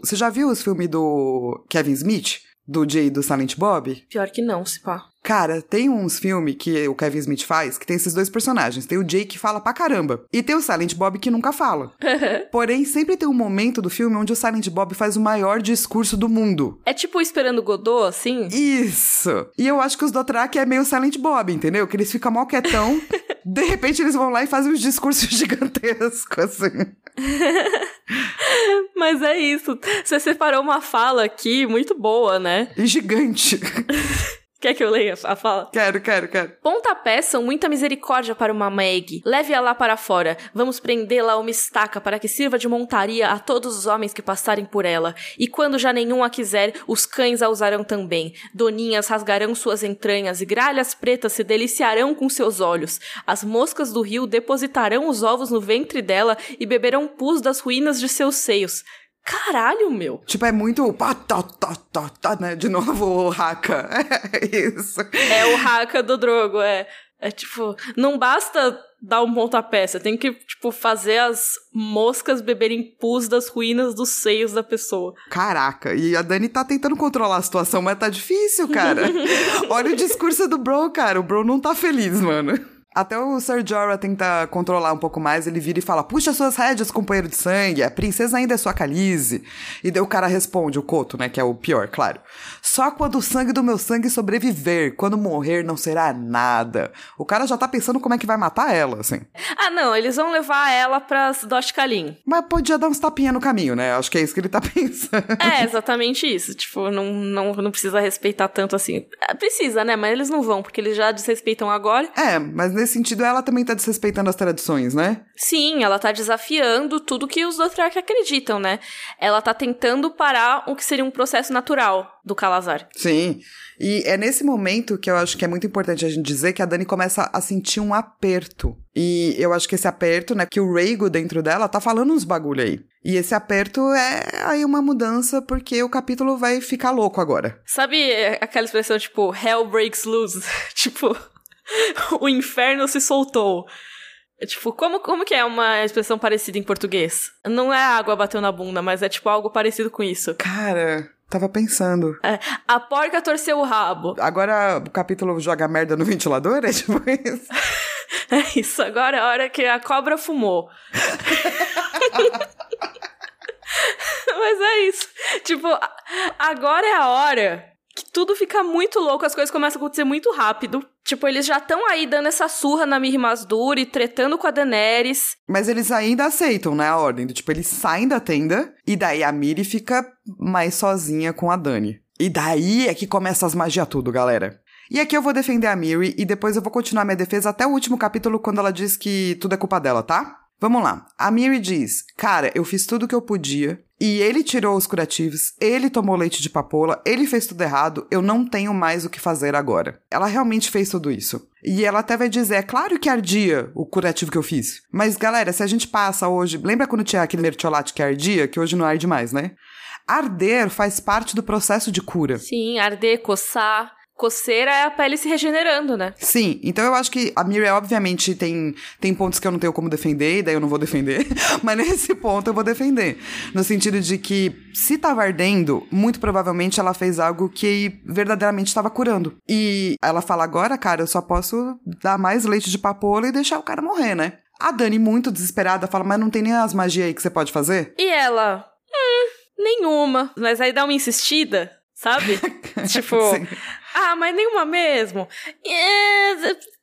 Você já viu os filmes do Kevin Smith? Do Jay do Silent Bob? Pior que não, se pá. Cara, tem uns filmes que o Kevin Smith faz que tem esses dois personagens. Tem o Jay que fala pra caramba. E tem o Silent Bob que nunca fala. Porém, sempre tem um momento do filme onde o Silent Bob faz o maior discurso do mundo. É tipo Esperando Godot, assim? Isso! E eu acho que os Dothraki é meio Silent Bob, entendeu? Que eles ficam mal quietão. de repente eles vão lá e fazem uns discursos gigantescos, assim. Mas é isso. Você separou uma fala aqui muito boa, né? E gigante. Quer que eu leia a fala? Quero, quero, quero. Pontapés são muita misericórdia para uma Meg. Leve-a lá para fora. Vamos prendê-la a uma estaca para que sirva de montaria a todos os homens que passarem por ela. E quando já nenhum a quiser, os cães a usarão também. Doninhas rasgarão suas entranhas e gralhas pretas se deliciarão com seus olhos. As moscas do rio depositarão os ovos no ventre dela e beberão pus das ruínas de seus seios. Caralho, meu. Tipo, é muito. Pá, tá, tá, tá, tá, né? De novo o Haka. É isso. É o Haka do Drogo, é. É tipo, não basta dar um pontapé, você tem que, tipo, fazer as moscas beberem pus das ruínas dos seios da pessoa. Caraca, e a Dani tá tentando controlar a situação, mas tá difícil, cara. Olha o discurso do Bro, cara. O Bro não tá feliz, mano. Até o Sir Jorah tenta controlar um pouco mais, ele vira e fala: Puxa suas rédeas, companheiro de sangue, a princesa ainda é sua calize. E daí o cara responde, o Coto, né, que é o pior, claro. Só quando o sangue do meu sangue sobreviver, quando morrer não será nada. O cara já tá pensando como é que vai matar ela, assim. Ah, não, eles vão levar ela pras Dosh Kalin. Mas podia dar uns tapinha no caminho, né? Acho que é isso que ele tá pensando. É, exatamente isso. Tipo, não, não, não precisa respeitar tanto assim. É, precisa, né? Mas eles não vão, porque eles já desrespeitam agora. É, mas nesse sentido ela também tá desrespeitando as tradições, né? Sim, ela tá desafiando tudo que os Dothraki acreditam, né? Ela tá tentando parar o que seria um processo natural do Calazar. Sim. E é nesse momento que eu acho que é muito importante a gente dizer que a Dani começa a sentir um aperto. E eu acho que esse aperto, né, que o Rhaego dentro dela tá falando uns bagulho aí. E esse aperto é aí uma mudança porque o capítulo vai ficar louco agora. Sabe aquela expressão tipo hell breaks loose? tipo, o inferno se soltou. É, tipo, como, como que é uma expressão parecida em português? Não é água bateu na bunda, mas é tipo algo parecido com isso. Cara, tava pensando. É, a porca torceu o rabo. Agora o capítulo joga merda no ventilador? É tipo isso? É isso, agora é a hora que a cobra fumou. Mas é isso. Tipo, agora é a hora tudo fica muito louco, as coisas começam a acontecer muito rápido. Tipo, eles já estão aí dando essa surra na Mir Masduri, tretando com a Daenerys. Mas eles ainda aceitam, né, a ordem. Tipo, eles saem da tenda e daí a Miri fica mais sozinha com a Dani. E daí é que começa as magias tudo, galera. E aqui eu vou defender a Miri e depois eu vou continuar minha defesa até o último capítulo quando ela diz que tudo é culpa dela, tá? Vamos lá. A Miri diz: Cara, eu fiz tudo o que eu podia. E ele tirou os curativos, ele tomou leite de papoula, ele fez tudo errado, eu não tenho mais o que fazer agora. Ela realmente fez tudo isso. E ela até vai dizer, é claro que ardia o curativo que eu fiz. Mas galera, se a gente passa hoje, lembra quando tinha aquele mertiolate que ardia, que hoje não arde mais, né? Arder faz parte do processo de cura. Sim, arder, coçar, coceira é a pele se regenerando, né? Sim, então eu acho que a Miriam, obviamente, tem, tem pontos que eu não tenho como defender, e daí eu não vou defender, mas nesse ponto eu vou defender. No sentido de que, se tava ardendo, muito provavelmente ela fez algo que verdadeiramente estava curando. E ela fala agora, cara, eu só posso dar mais leite de papoula e deixar o cara morrer, né? A Dani, muito desesperada, fala, mas não tem nem as magias aí que você pode fazer? E ela? Hum, nenhuma. Mas aí dá uma insistida, sabe? tipo, Sim. Ah, mas nenhuma mesmo.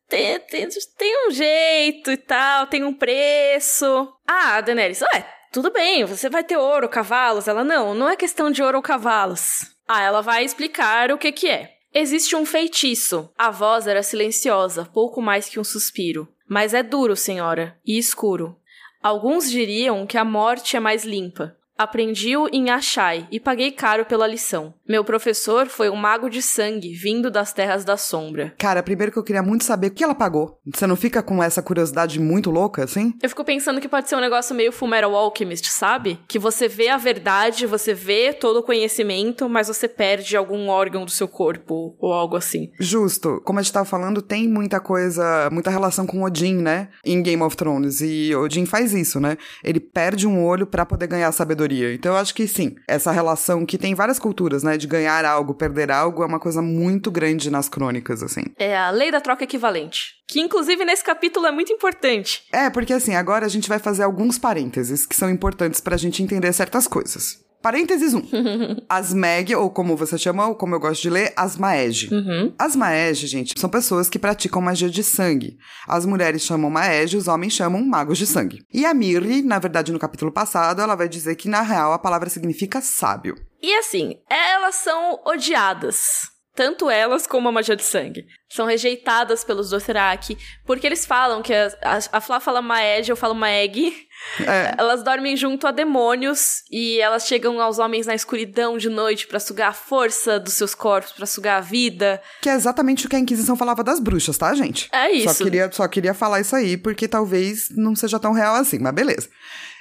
Tem, tem, tem, um jeito e tal, tem um preço. Ah, Daenerys, ué, tudo bem, você vai ter ouro, cavalos. Ela, não, não é questão de ouro ou cavalos. Ah, ela vai explicar o que que é. Existe um feitiço. A voz era silenciosa, pouco mais que um suspiro. Mas é duro, senhora, e escuro. Alguns diriam que a morte é mais limpa. Aprendi-o em Achai e paguei caro pela lição. Meu professor foi um mago de sangue vindo das terras da sombra. Cara, primeiro que eu queria muito saber o que ela pagou. Você não fica com essa curiosidade muito louca, assim? Eu fico pensando que pode ser um negócio meio Fullmetal Alchemist, sabe? Que você vê a verdade, você vê todo o conhecimento, mas você perde algum órgão do seu corpo ou algo assim. Justo. Como a gente tava falando, tem muita coisa, muita relação com Odin, né? Em Game of Thrones. E Odin faz isso, né? Ele perde um olho para poder ganhar sabedoria sabedoria. Então eu acho que sim, essa relação que tem várias culturas, né, de ganhar algo, perder algo, é uma coisa muito grande nas crônicas, assim. É a lei da troca equivalente. Que inclusive nesse capítulo é muito importante. É, porque assim, agora a gente vai fazer alguns parênteses que são importantes pra gente entender certas coisas. Parênteses 1. Um. as Meg, ou como você chama, ou como eu gosto de ler, as Maege. Uhum. As Maege, gente, são pessoas que praticam magia de sangue. As mulheres chamam Maege, os homens chamam magos de sangue. E a Mirri, na verdade, no capítulo passado, ela vai dizer que, na real, a palavra significa sábio. E assim, elas são odiadas tanto elas como a magia de sangue. São rejeitadas pelos Dothraki, porque eles falam que a, a, a Flá fala Maed, eu falo Maeg. É. Elas dormem junto a demônios e elas chegam aos homens na escuridão de noite para sugar a força dos seus corpos, para sugar a vida. Que é exatamente o que a Inquisição falava das bruxas, tá, gente? É isso. Só queria, só queria falar isso aí, porque talvez não seja tão real assim, mas beleza.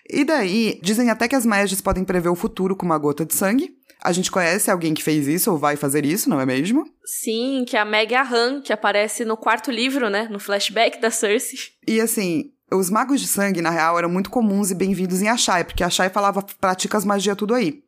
E daí, dizem até que as Mages podem prever o futuro com uma gota de sangue. A gente conhece alguém que fez isso ou vai fazer isso, não é mesmo? Sim, que é a Meg Ahan, que aparece no quarto livro, né? No flashback da Cersei. E assim, os magos de sangue, na real, eram muito comuns e bem-vindos em Achai, porque Achai falava pratica as magia tudo aí.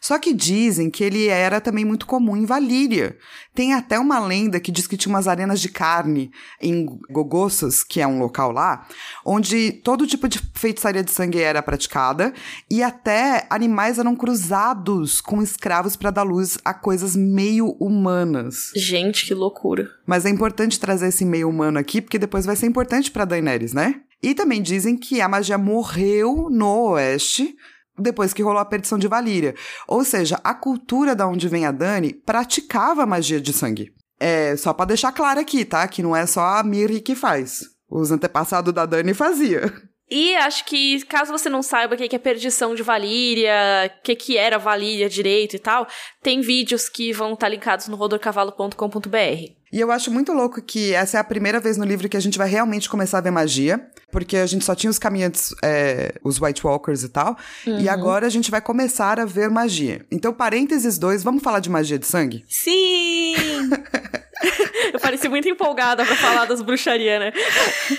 Só que dizem que ele era também muito comum em Valíria. Tem até uma lenda que diz que tinha umas arenas de carne em Gogossas, que é um local lá, onde todo tipo de feitiçaria de sangue era praticada e até animais eram cruzados com escravos para dar luz a coisas meio humanas. Gente, que loucura. Mas é importante trazer esse meio humano aqui, porque depois vai ser importante para Daenerys, né? E também dizem que a magia morreu no oeste depois que rolou a perdição de Valíria. Ou seja, a cultura da onde vem a Dani praticava magia de sangue. É só para deixar claro aqui, tá? Que não é só a Miri que faz. Os antepassados da Dani fazia. E acho que, caso você não saiba o que é perdição de Valíria, o que, que era Valíria direito e tal, tem vídeos que vão estar tá linkados no rodorcavalo.com.br. E eu acho muito louco que essa é a primeira vez no livro que a gente vai realmente começar a ver magia. Porque a gente só tinha os caminhantes, é, os White Walkers e tal. Uhum. E agora a gente vai começar a ver magia. Então, parênteses 2, vamos falar de magia de sangue? Sim! Eu pareci muito empolgada pra falar das bruxarias, né?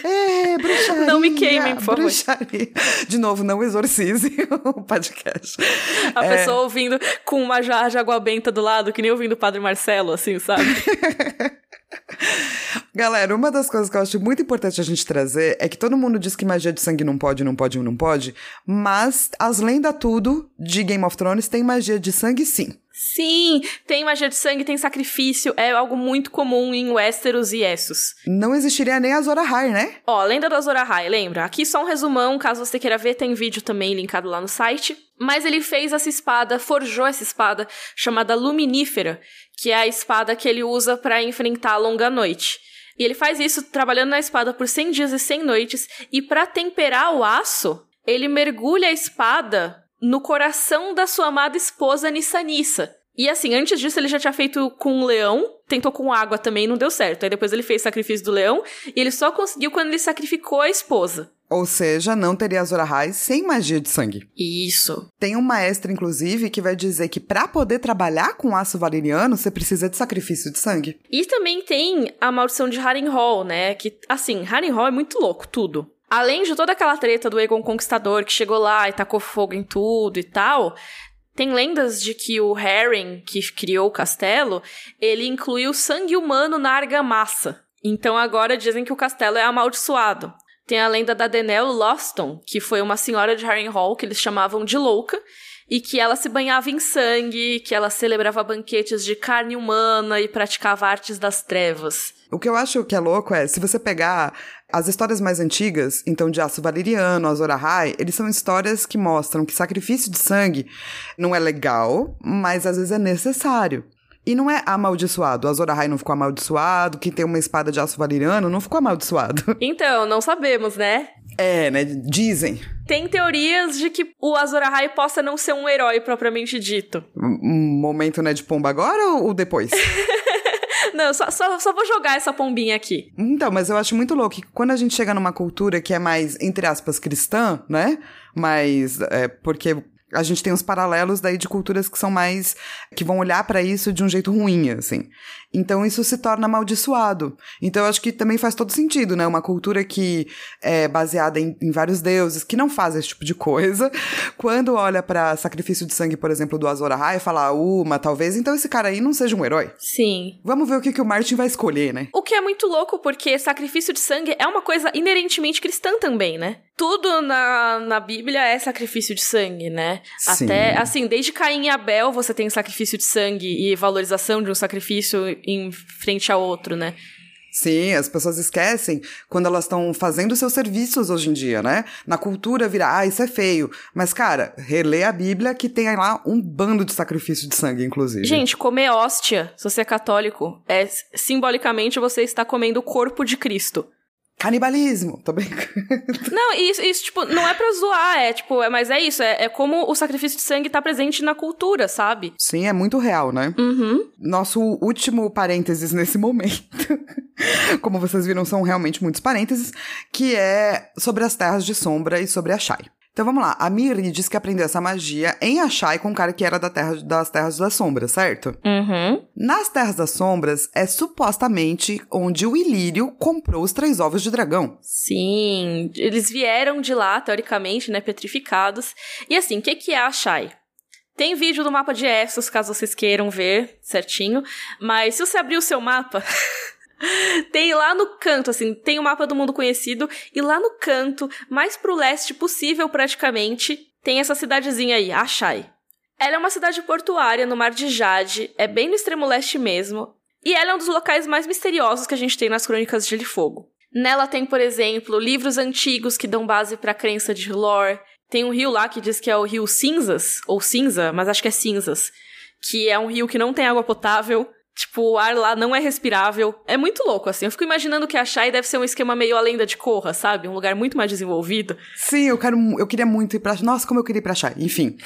É, bruxaria. Não me queimem, por favor. Bruxaria. De novo, não exorcize o podcast. A é... pessoa ouvindo com uma jarra de água benta do lado, que nem ouvindo o Padre Marcelo, assim, sabe? Galera, uma das coisas que eu acho muito importante a gente trazer é que todo mundo diz que magia de sangue não pode, não pode, não pode, mas as lendas tudo de Game of Thrones tem magia de sangue sim. Sim, tem magia de sangue, tem sacrifício, é algo muito comum em Westeros e Essos. Não existiria nem a Azor Ahai, né? Ó, lenda da Azor Ahai, lembra? Aqui só um resumão, caso você queira ver, tem vídeo também linkado lá no site. Mas ele fez essa espada, forjou essa espada chamada Luminífera, que é a espada que ele usa para enfrentar a longa noite. E ele faz isso trabalhando na espada por 100 dias e 100 noites, e para temperar o aço, ele mergulha a espada no coração da sua amada esposa Nissanissa. E assim, antes disso ele já tinha feito com um leão, tentou com água também, não deu certo. Aí depois ele fez sacrifício do leão, e ele só conseguiu quando ele sacrificou a esposa. Ou seja, não teria Azor Ahai sem magia de sangue. Isso. Tem um maestro, inclusive, que vai dizer que para poder trabalhar com aço valeriano, você precisa de sacrifício de sangue. E também tem a maldição de Harrenhal, né? Que, assim, Harrenhal é muito louco, tudo. Além de toda aquela treta do Egon Conquistador que chegou lá e tacou fogo em tudo e tal, tem lendas de que o Harren, que criou o castelo, ele incluiu sangue humano na argamassa. Então agora dizem que o castelo é amaldiçoado. Tem a lenda da Denelle Loston, que foi uma senhora de Harrenhal que eles chamavam de louca, e que ela se banhava em sangue, que ela celebrava banquetes de carne humana e praticava artes das trevas. O que eu acho que é louco é, se você pegar as histórias mais antigas, então de Aço Valeriano, Azor Ahai, eles são histórias que mostram que sacrifício de sangue não é legal, mas às vezes é necessário. E não é amaldiçoado. O Azor Ahai não ficou amaldiçoado, quem tem uma espada de aço valeriano não ficou amaldiçoado. Então, não sabemos, né? É, né? Dizem. Tem teorias de que o Azor Ahai possa não ser um herói propriamente dito. Um momento, né, de pomba agora ou depois? Não, só, só, só, vou jogar essa pombinha aqui. Então, mas eu acho muito louco que quando a gente chega numa cultura que é mais, entre aspas, cristã, né? Mas é, porque a gente tem uns paralelos daí de culturas que são mais que vão olhar para isso de um jeito ruim, assim. Então isso se torna amaldiçoado. Então eu acho que também faz todo sentido, né? Uma cultura que é baseada em, em vários deuses, que não faz esse tipo de coisa, quando olha para sacrifício de sangue, por exemplo, do Azor Ahai, fala, uma, talvez, então esse cara aí não seja um herói. Sim. Vamos ver o que, que o Martin vai escolher, né? O que é muito louco, porque sacrifício de sangue é uma coisa inerentemente cristã também, né? Tudo na, na Bíblia é sacrifício de sangue, né? Sim. Até, assim, desde Caim e Abel você tem sacrifício de sangue e valorização de um sacrifício em frente a outro, né? Sim, as pessoas esquecem quando elas estão fazendo seus serviços hoje em dia, né? Na cultura vira, ah, isso é feio. Mas, cara, relê a Bíblia que tem lá um bando de sacrifício de sangue, inclusive. Gente, comer hóstia, se você é católico, é simbolicamente você está comendo o corpo de Cristo. Canibalismo, tô brincando. Não, isso, isso, tipo, não é pra zoar, é tipo, é, mas é isso, é, é como o sacrifício de sangue tá presente na cultura, sabe? Sim, é muito real, né? Uhum. Nosso último parênteses nesse momento, como vocês viram, são realmente muitos parênteses, que é sobre as terras de sombra e sobre a Shai. Então vamos lá. A Miri diz que aprendeu essa magia em Achai com um cara que era da terra, das Terras das Sombras, certo? Uhum. Nas Terras das Sombras é supostamente onde o Ilírio comprou os três ovos de dragão. Sim, eles vieram de lá, teoricamente, né, petrificados. E assim, o que, que é Achai? Tem vídeo do mapa de Essos, caso vocês queiram ver certinho. Mas se você abrir o seu mapa, tem lá no canto, assim, tem o mapa do mundo conhecido, e lá no canto, mais pro leste possível praticamente, tem essa cidadezinha aí, Achai. Ela é uma cidade portuária no Mar de Jade, é bem no extremo leste mesmo, e ela é um dos locais mais misteriosos que a gente tem nas Crônicas de Gelo e Fogo. Nela tem, por exemplo, livros antigos que dão base para a crença de lore. Tem um rio lá que diz que é o rio Cinzas, ou Cinza, mas acho que é Cinzas, que é um rio que não tem água potável. Tipo, o ar lá não é respirável. É muito louco, assim. Eu fico imaginando que a Shai deve ser um esquema meio a lenda de Korra, sabe? Um lugar muito mais desenvolvido. Sim, eu quero. Eu queria muito ir pra. Nossa, como eu queria ir pra Shai. Enfim.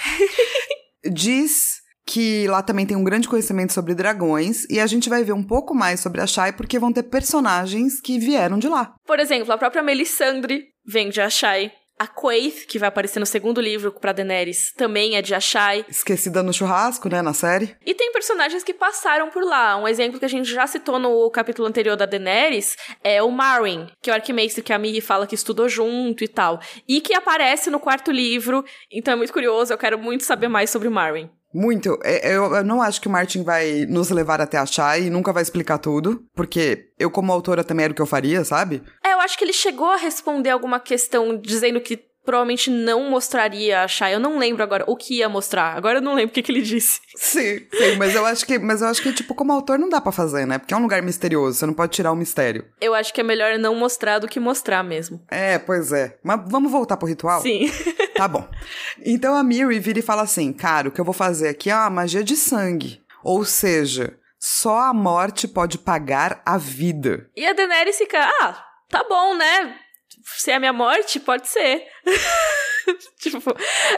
Diz que lá também tem um grande conhecimento sobre dragões, e a gente vai ver um pouco mais sobre a Shai, porque vão ter personagens que vieram de lá. Por exemplo, a própria Melisandre vem de Ashai. A Quaith, que vai aparecer no segundo livro pra Daenerys, também é de Ashai. Esquecida no churrasco, né, na série. E tem personagens que passaram por lá. Um exemplo que a gente já citou no capítulo anterior da Daenerys é o Marwyn, que é o arquimestre que a Miri fala que estudou junto e tal. E que aparece no quarto livro, então é muito curioso, eu quero muito saber mais sobre o Marwyn. Muito. É, eu, eu, não acho que o Martin vai nos levar até achar e nunca vai explicar tudo, porque eu, como autora, também era o que eu faria, sabe? É, eu acho que ele chegou a responder alguma questão dizendo que provavelmente não mostraria a Shai. Eu não lembro agora o que ia mostrar. Agora eu não lembro o que, que ele disse. Sim, sim, mas eu acho que, mas eu acho que tipo como autor não dá para fazer, né? Porque é um lugar misterioso, você não pode tirar o mistério. Eu acho que é melhor não mostrar do que mostrar mesmo. É, pois é. Mas vamos voltar pro ritual? Sim. tá bom. Então a Miri vira e fala assim: "Cara, o que eu vou fazer aqui é uma magia de sangue. Ou seja, só a morte pode pagar a vida." E a Daenerys fica: "Ah, tá bom, né? Se é a minha morte, pode ser. tipo,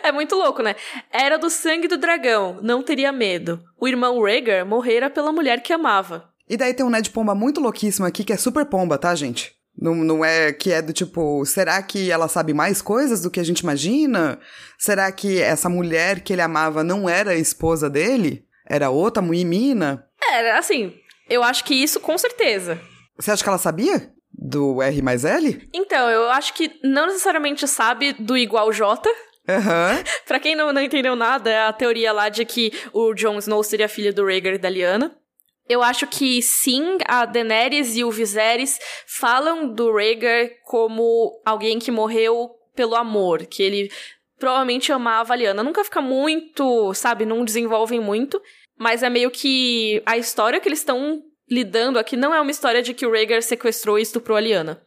é muito louco, né? Era do sangue do dragão, não teria medo. O irmão Rhaegar morrera pela mulher que amava. E daí tem um Ned Pomba muito louquíssimo aqui, que é super pomba, tá, gente? Não, não é que é do tipo, será que ela sabe mais coisas do que a gente imagina? Será que essa mulher que ele amava não era a esposa dele? Era outra mina? Era, assim, eu acho que isso com certeza. Você acha que ela sabia? Do R mais L? Então, eu acho que não necessariamente sabe do igual J. Uhum. pra quem não, não entendeu nada, é a teoria lá de que o Jon Snow seria filho do Rhaegar e da Lyanna. Eu acho que sim, a Daenerys e o Viserys falam do Rhaegar como alguém que morreu pelo amor, que ele provavelmente amava a Lyanna. Nunca fica muito, sabe, não desenvolvem muito, mas é meio que a história que eles estão lidando aqui não é uma história de que o Rhaegar sequestrou e estuprou a Lyanna.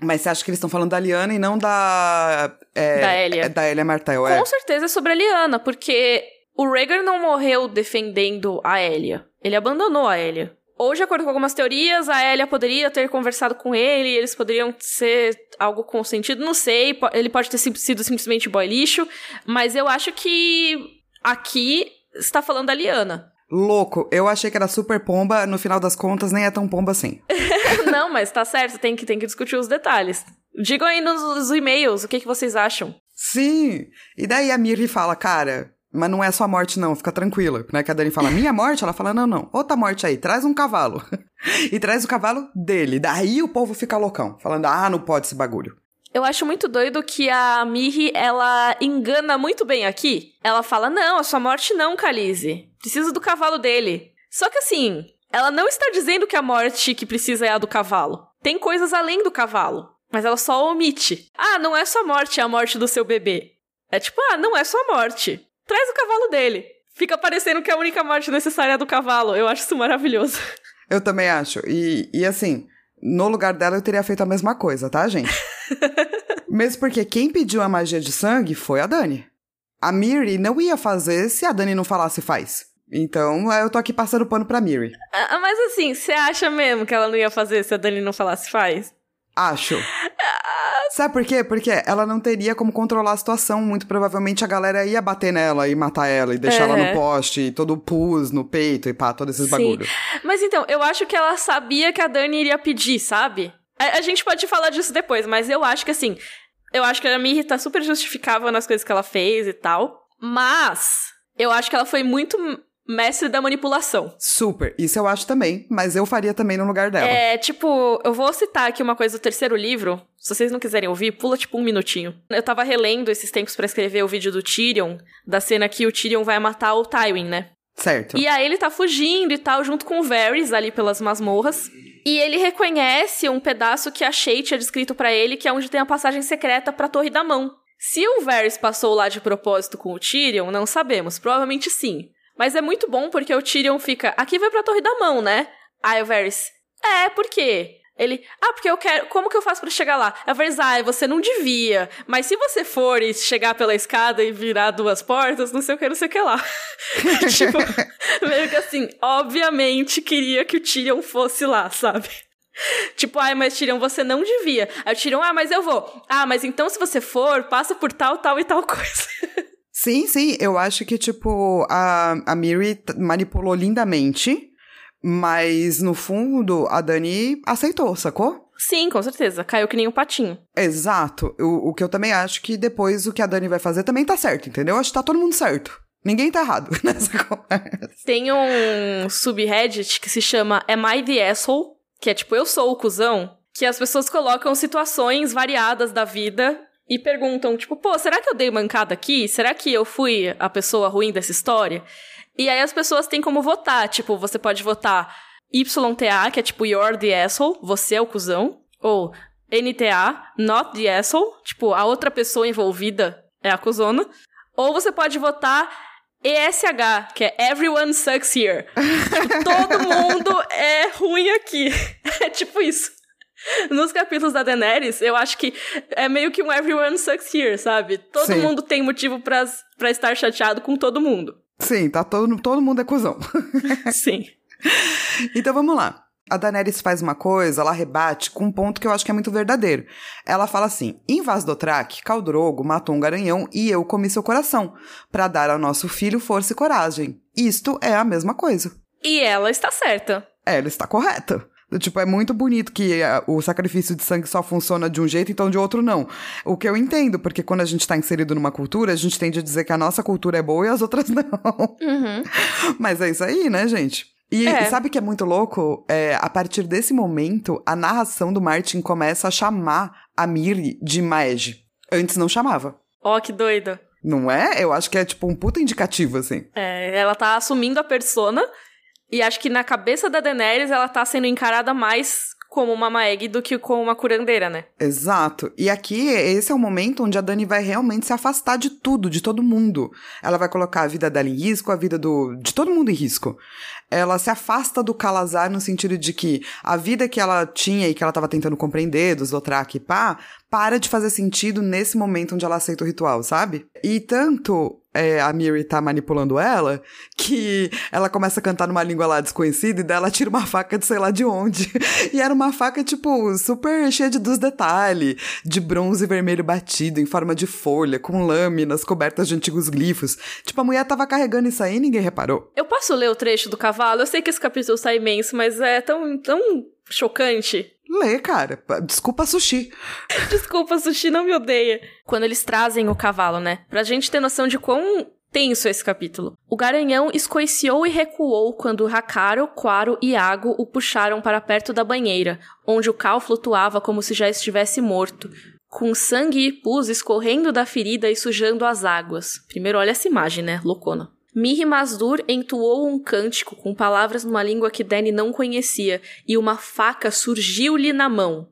Mas você acha que eles estão falando da Lyanna e não da... É, da Elia. É, da Elia Martell, é? Com certeza é sobre a Lyanna, porque o Rhaegar não morreu defendendo a Elia. Ele abandonou a Elia. Ou, de acordo com algumas teorias, a Elia poderia ter conversado com ele, eles poderiam ser algo com sentido, não sei, ele pode ter sido simplesmente boy lixo, mas eu acho que aqui está falando da Lyanna. Louco, eu achei que era super pomba, no final das contas nem é tão pomba assim. Não, mas tá certo, tem que, tem que discutir os detalhes. Digam aí nos, nos e-mails o que, que vocês acham. Sim, e daí a Mirri fala, cara, mas não é só morte não, fica tranquila, né? Que a Dani fala, minha morte? Ela fala, não, não, outra morte aí, traz um cavalo. e traz o cavalo dele, daí o povo fica loucão, falando, ah, não pode esse bagulho. Eu acho muito doido que a Miri, ela engana muito bem aqui. Ela fala, não, a sua morte não, Khaleesi. Precisa do cavalo dele. Só que assim, ela não está dizendo que a morte que precisa é a do cavalo. Tem coisas além do cavalo. Mas ela só omite. Ah, não é só morte, é a morte do seu bebê. É tipo, ah, não é só morte. Traz o cavalo dele. Fica parecendo que a única morte necessária é a do cavalo. Eu acho isso maravilhoso. Eu também acho. E, e assim, no lugar dela eu teria feito a mesma coisa, tá, gente? Mesmo porque quem pediu a magia de sangue foi a Dani. A Miri não ia fazer se a Dani não falasse faz. Então, eu tô aqui passando pano pra Miri. Ah, mas assim, você acha mesmo que ela não ia fazer se a Dani não falasse faz? Acho. Sabe por quê? Porque ela não teria como controlar a situação. Muito provavelmente a galera ia bater nela e matar ela e deixar ela no poste, todo pus no peito e pá, todos esses bagulhos. Mas então, eu acho que ela sabia que a Dani iria pedir, sabe? A, a gente pode falar disso depois, mas eu acho que assim. Eu acho que a Miri tá super justificável nas coisas que ela fez e tal. Mas eu acho que ela foi muito mestre da manipulação. Super. Isso eu acho também, mas eu faria também no lugar dela. É, tipo, eu vou citar aqui uma coisa do terceiro livro. Se vocês não quiserem ouvir, pula tipo um minutinho. Eu tava relendo esses tempos para escrever o vídeo do Tyrion, da cena que o Tyrion vai matar o Tywin, né? Certo. E aí ele tá fugindo e tal, junto com o Varys ali pelas masmorras. E ele reconhece um pedaço que a Shay tinha descrito para ele, que é onde tem a passagem secreta pra Torre da Mão. Se o Varys passou lá de propósito com o Tyrion, não sabemos. Provavelmente sim. Mas é muito bom porque o Tyrion fica, aqui vai pra Torre da Mão, né? Aí o Varys, é, por quê? Ele, ah, porque eu quero. Como que eu faço para chegar lá? A Varys, ah, você não devia. Mas se você for e chegar pela escada e virar duas portas, não sei o que, não sei o que lá. tipo, meio que assim, obviamente queria que o Tyrion fosse lá, sabe? Tipo, ai, mas Tyrion, você não devia. Aí o Tyrion, ah, mas eu vou. Ah, mas então se você for, passa por tal, tal e tal coisa. Sim, sim, eu acho que, tipo, a, a Miri manipulou lindamente, mas no fundo a Dani aceitou, sacou? Sim, com certeza. Caiu que nem um patinho. Exato. O, o que eu também acho que depois o que a Dani vai fazer também tá certo, entendeu? Acho que tá todo mundo certo. Ninguém tá errado nessa conversa. Tem um subreddit que se chama Am I the Asshole? Que é tipo, eu sou o cuzão. Que as pessoas colocam situações variadas da vida e perguntam, tipo, pô, será que eu dei mancada aqui? Será que eu fui a pessoa ruim dessa história? E aí as pessoas têm como votar, tipo, você pode votar YTA, que é tipo You're the asshole, você é o cuzão, ou NTA, Not the asshole, tipo, a outra pessoa envolvida é a cuzona, ou você pode votar ESH, que é Everyone Sucks Here. tipo, todo mundo é ruim aqui. é tipo isso. Nos capítulos da Daenerys, eu acho que é meio que um everyone sucks here, sabe? Todo Sim. mundo tem motivo pra estar chateado com todo mundo. Sim, tá todo, todo mundo é cuzão. Sim. então vamos lá. A Daenerys faz uma coisa, ela rebate com um ponto que eu acho que é muito verdadeiro. Ela fala assim: em Vaz do Traque, Caldrogo matou um garanhão e eu comi seu coração, para dar ao nosso filho força e coragem. Isto é a mesma coisa. E ela está certa. Ela está correta. Tipo, é muito bonito que uh, o sacrifício de sangue só funciona de um jeito, então de outro não. O que eu entendo, porque quando a gente tá inserido numa cultura, a gente tende a dizer que a nossa cultura é boa e as outras não. Uhum. Mas é isso aí, né, gente? E é. sabe que é muito louco? É, a partir desse momento, a narração do Martin começa a chamar a Miri de Maege. Antes não chamava. Ó, oh, que doido. Não é? Eu acho que é tipo um puta indicativo, assim. É, ela tá assumindo a persona e acho que na cabeça da Daenerys ela tá sendo encarada mais como uma Maeg do que como uma curandeira, né? Exato. E aqui, esse é o momento onde a Dani vai realmente se afastar de tudo, de todo mundo. Ela vai colocar a vida dela em risco, a vida do, de todo mundo em risco. Ela se afasta do Calazar no sentido de que a vida que ela tinha e que ela estava tentando compreender, dos Dothraki e pá, para de fazer sentido nesse momento onde ela aceita o ritual, sabe? E tanto é, a Miri tá manipulando ela, que ela começa a cantar numa língua lá desconhecida e daí ela tira uma faca de sei lá de onde. E era uma faca, tipo, super cheia de dos detalhes, de bronze vermelho batido, em forma de folha, com lâminas cobertas de antigos glifos. Tipo, a mulher tava carregando isso aí e ninguém reparou. Eu posso ler o trecho do cavalo? Eu sei que esse capítulo está imenso, mas é tão, tão chocante. Lê, cara. Desculpa, Sushi. Desculpa, Sushi, não me odeia. Quando eles trazem o cavalo, né? Pra gente ter noção de quão tenso esse capítulo. O garanhão escoiciou e recuou quando Hakaro, Quaro e Iago o puxaram para perto da banheira, onde o cal flutuava como se já estivesse morto, com sangue e pus escorrendo da ferida e sujando as águas. Primeiro olha essa imagem, né? Loucona. Miri Masdur entoou um cântico com palavras numa língua que Dani não conhecia e uma faca surgiu-lhe na mão.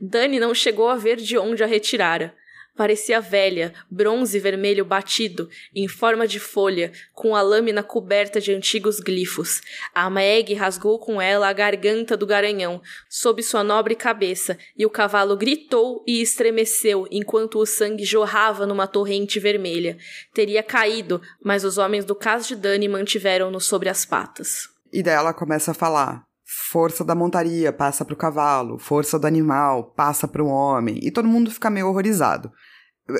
Dani não chegou a ver de onde a retirara. Parecia velha, bronze vermelho batido, em forma de folha, com a lâmina coberta de antigos glifos. A Meg rasgou com ela a garganta do garanhão, sob sua nobre cabeça, e o cavalo gritou e estremeceu enquanto o sangue jorrava numa torrente vermelha. Teria caído, mas os homens do Cas de Dani mantiveram-no sobre as patas. E daí ela começa a falar: força da montaria passa para o cavalo, força do animal passa para o homem, e todo mundo fica meio horrorizado.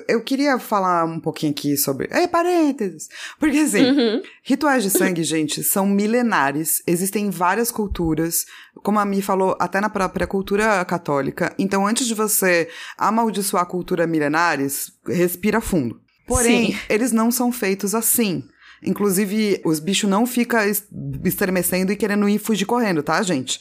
Eu queria falar um pouquinho aqui sobre. É, parênteses! Porque, assim, uhum. rituais de sangue, gente, são milenares. Existem várias culturas. Como a Mi falou, até na própria cultura católica. Então, antes de você amaldiçoar a cultura milenares, respira fundo. Porém, Sim. eles não são feitos assim. Inclusive, os bichos não ficam estremecendo e querendo ir fugir correndo, tá, gente?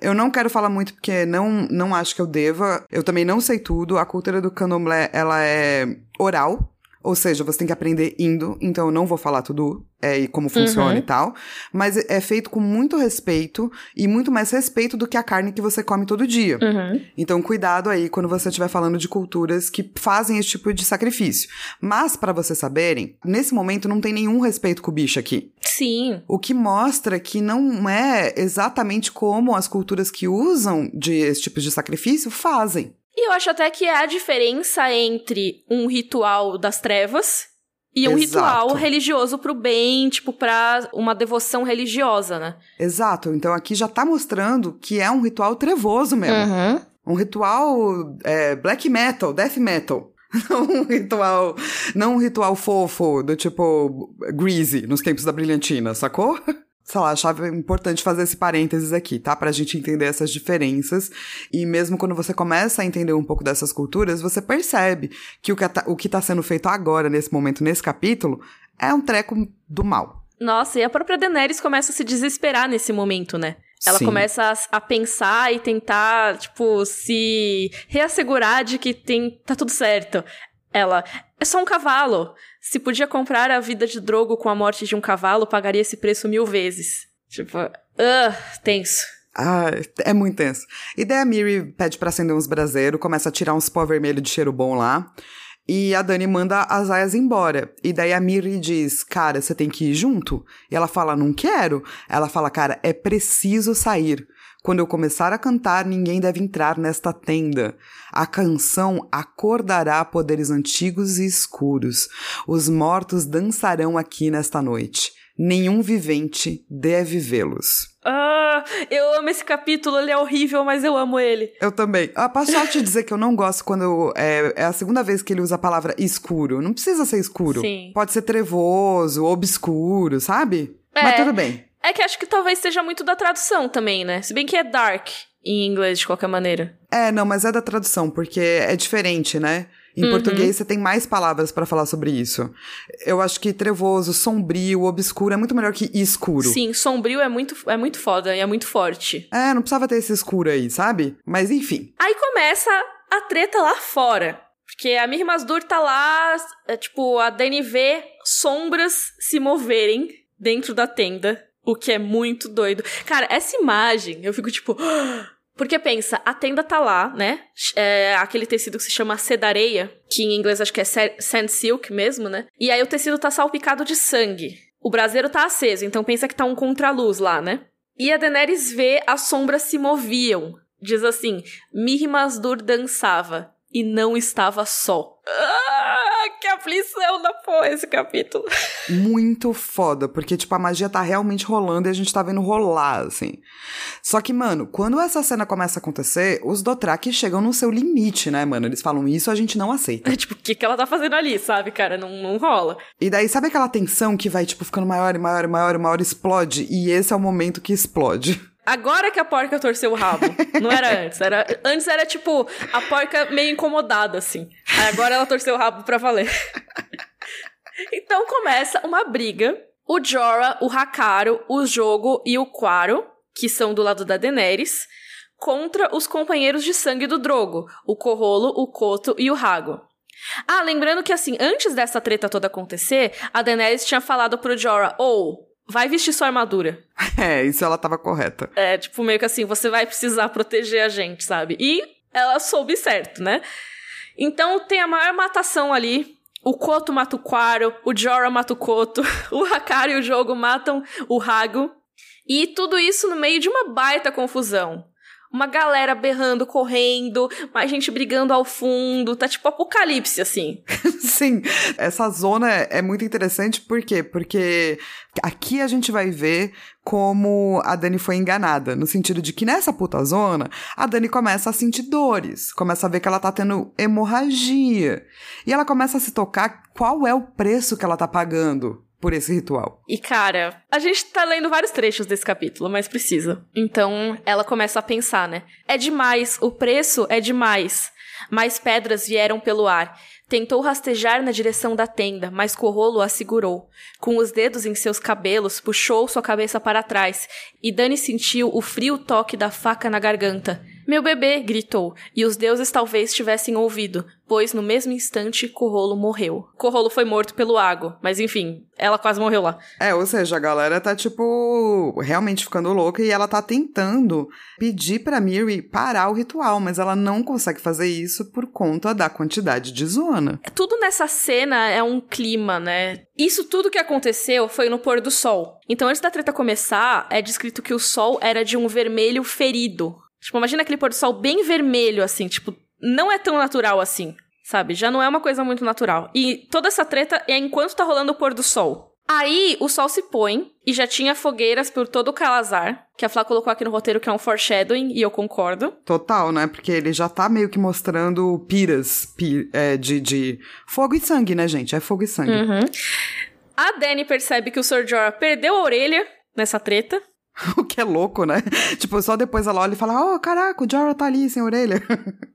Eu não quero falar muito porque não, não acho que eu deva. Eu também não sei tudo. A cultura do candomblé, ela é oral. Ou seja, você tem que aprender indo, então eu não vou falar tudo é, e como funciona uhum. e tal. Mas é feito com muito respeito e muito mais respeito do que a carne que você come todo dia. Uhum. Então, cuidado aí quando você estiver falando de culturas que fazem esse tipo de sacrifício. Mas, para vocês saberem, nesse momento não tem nenhum respeito com o bicho aqui. Sim. O que mostra que não é exatamente como as culturas que usam de esse tipo de sacrifício fazem. E eu acho até que é a diferença entre um ritual das trevas e um Exato. ritual religioso pro bem, tipo, pra uma devoção religiosa, né? Exato. Então aqui já tá mostrando que é um ritual trevoso mesmo. Uhum. Um ritual é, black metal, death metal. Não um ritual. Não um ritual fofo, do tipo Greasy, nos tempos da brilhantina, sacou? sei lá, achava importante fazer esse parênteses aqui, tá? Pra gente entender essas diferenças. E mesmo quando você começa a entender um pouco dessas culturas, você percebe que o que tá, o que tá sendo feito agora, nesse momento, nesse capítulo, é um treco do mal. Nossa, e a própria Daenerys começa a se desesperar nesse momento, né? Ela Sim. começa a, a, pensar e tentar, tipo, se reassegurar de que tem, tá tudo certo. Ela, é só um cavalo. Se podia comprar a vida de Drogo com a morte de um cavalo, pagaria esse preço mil vezes. Tipo, uh, tenso. Ah, é muito tenso. E daí a Miri pede pra acender uns braseiros, começa a tirar uns pó vermelho de cheiro bom lá. E a Dani manda as aias embora. E daí a Miri diz: Cara, você tem que ir junto? E ela fala: Não quero. Ela fala: Cara, é preciso sair. Quando eu começar a cantar, ninguém deve entrar nesta tenda. A canção acordará poderes antigos e escuros. Os mortos dançarão aqui nesta noite. Nenhum vivente deve vê-los. Ah, eu amo esse capítulo, ele é horrível, mas eu amo ele. Eu também. Ah, posso só te dizer que eu não gosto quando é, é, a segunda vez que ele usa a palavra escuro. Não precisa ser escuro. Sim. Pode ser trevoso, obscuro, sabe? É. Mas tudo bem. É que acho que talvez seja muito da tradução também, né? Se bem que é dark em inglês de qualquer maneira. É, não, mas é da tradução, porque é diferente, né? Em uhum. português você tem mais palavras para falar sobre isso. Eu acho que trevoso, sombrio, obscuro é muito melhor que escuro. Sim, sombrio é muito, é muito foda e é muito forte. É, não precisava ter esse escuro aí, sabe? Mas enfim. Aí começa a treta lá fora. Porque a Mir Masdur tá lá, é, tipo, a Dani vê sombras se moverem dentro da tenda. O que é muito doido. Cara, essa imagem, eu fico tipo. Porque pensa, a tenda tá lá, né? É aquele tecido que se chama sedareia, que em inglês acho que é sand silk mesmo, né? E aí o tecido tá salpicado de sangue. O braseiro tá aceso, então pensa que tá um contraluz lá, né? E a Daenerys vê as sombras se moviam. Diz assim: Mihmasdur dançava e não estava só. Ah, que aflição da porra esse capítulo. Muito foda, porque, tipo, a magia tá realmente rolando e a gente tá vendo rolar, assim. Só que, mano, quando essa cena começa a acontecer, os Dothraki chegam no seu limite, né, mano? Eles falam, isso a gente não aceita. É, tipo, o que, que ela tá fazendo ali, sabe, cara? Não, não rola. E daí, sabe aquela tensão que vai, tipo, ficando maior e maior e maior e maior, explode? E esse é o momento que explode. Agora que a porca torceu o rabo. Não era antes. Era, antes era tipo a porca meio incomodada, assim. Aí agora ela torceu o rabo pra valer. então começa uma briga. O Jorah, o Hakaro, o Jogo e o Quaro, que são do lado da Daenerys, contra os companheiros de sangue do Drogo, o Corrolo, o Coto e o Rago. Ah, lembrando que assim, antes dessa treta toda acontecer, a Daenerys tinha falado pro Jorah, ou oh, vai vestir sua armadura. É, isso ela tava correta. É, tipo, meio que assim, você vai precisar proteger a gente, sabe? E ela soube certo, né? Então tem a maior matação ali. O Koto mata o Quaro, o Jorah mata o Koto, o Hakari e o Jogo matam o Rago. E tudo isso no meio de uma baita confusão uma galera berrando, correndo, mais gente brigando ao fundo, tá tipo apocalipse, assim. Sim, essa zona é muito interessante, por quê? Porque aqui a gente vai ver como a Dani foi enganada, no sentido de que nessa puta zona, a Dani começa a sentir dores, começa a ver que ela tá tendo hemorragia, e ela começa a se tocar qual é o preço que ela tá pagando por esse ritual. E cara, a gente tá lendo vários trechos desse capítulo, mas precisa. Então ela começa a pensar, né? É demais, o preço é demais. Mais pedras vieram pelo ar. Tentou rastejar na direção da tenda, mas Corrolo a segurou. Com os dedos em seus cabelos, puxou sua cabeça para trás, e Dani sentiu o frio toque da faca na garganta. Meu bebê! gritou, e os deuses talvez tivessem ouvido, pois no mesmo instante Corrolo morreu. Corrolo foi morto pelo Ago, mas enfim, ela quase morreu lá. É, ou seja, a galera tá, tipo, realmente ficando louca e ela tá tentando pedir pra Miri parar o ritual, mas ela não consegue fazer isso por conta da quantidade de zona. Tudo nessa cena é um clima, né? Isso tudo que aconteceu foi no pôr do sol. Então, antes da treta começar, é descrito que o sol era de um vermelho ferido. Tipo, imagina aquele pôr do sol bem vermelho, assim, tipo, não é tão natural assim, sabe? Já não é uma coisa muito natural. E toda essa treta é enquanto tá rolando o pôr do sol. Aí o sol se põe e já tinha fogueiras por todo o Calazar, que a Flá colocou aqui no roteiro que é um foreshadowing, e eu concordo. Total, né? Porque ele já tá meio que mostrando piras pi é, de, de fogo e sangue, né, gente? É fogo e sangue. Uhum. A Dani percebe que o Sr. Jorah perdeu a orelha nessa treta. O que é louco, né? Tipo, só depois ela olha e fala: Oh, caraca, o Jorah tá ali sem orelha.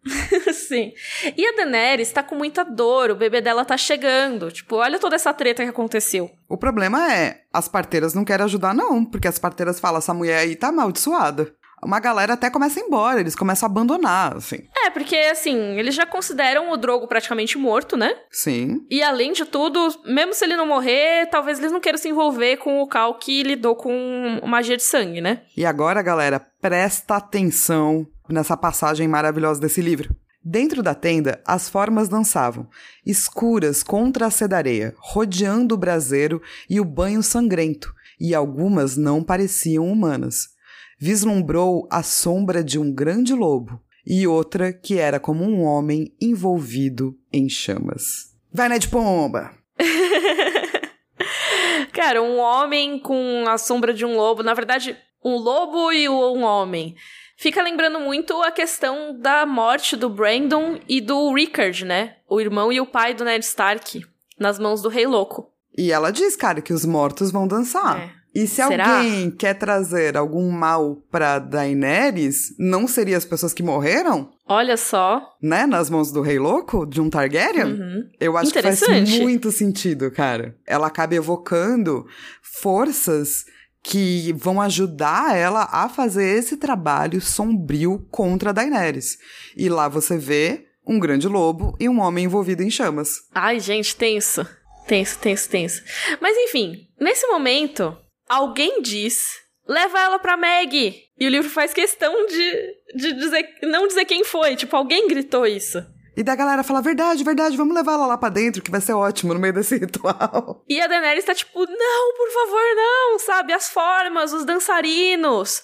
Sim. E a Daenerys tá com muita dor, o bebê dela tá chegando. Tipo, olha toda essa treta que aconteceu. O problema é, as parteiras não querem ajudar, não, porque as parteiras falam: essa mulher aí tá amaldiçoada uma galera até começa a ir embora, eles começam a abandonar, assim. É, porque, assim, eles já consideram o Drogo praticamente morto, né? Sim. E além de tudo, mesmo se ele não morrer, talvez eles não queiram se envolver com o Cal que lidou com magia de sangue, né? E agora, galera, presta atenção nessa passagem maravilhosa desse livro. Dentro da tenda, as formas dançavam, escuras contra a sedareia, rodeando o braseiro e o banho sangrento, e algumas não pareciam humanas vislumbrou a sombra de um grande lobo e outra que era como um homem envolvido em chamas. Vai, né de pomba! Cara, um homem com a sombra de um lobo, na verdade, um lobo e um homem. Fica lembrando muito a questão da morte do Brandon e do Rickard, né? O irmão e o pai do Ned Stark, nas mãos do Rei Louco. E ela diz, cara, que os mortos vão dançar. É. E se Será? alguém quer trazer algum mal pra Daenerys, não seria as pessoas que morreram? Olha só. Né? Nas mãos do Rei Louco, de um Targaryen? Uhum. Eu acho que faz muito sentido, cara. Ela acaba evocando forças que vão ajudar ela a fazer esse trabalho sombrio contra Daenerys. E lá você vê um grande lobo e um homem envolvido em chamas. Ai, gente, tenso. Tenso, tenso, tenso. Mas enfim, nesse momento, alguém diz: leva ela pra Meg. E o livro faz questão de, de dizer, não dizer quem foi. Tipo, alguém gritou isso. E da galera fala, verdade, verdade, vamos levar ela lá pra dentro, que vai ser ótimo no meio desse ritual. E a Daenerys tá tipo, não, por favor, não, sabe? As formas, os dançarinos.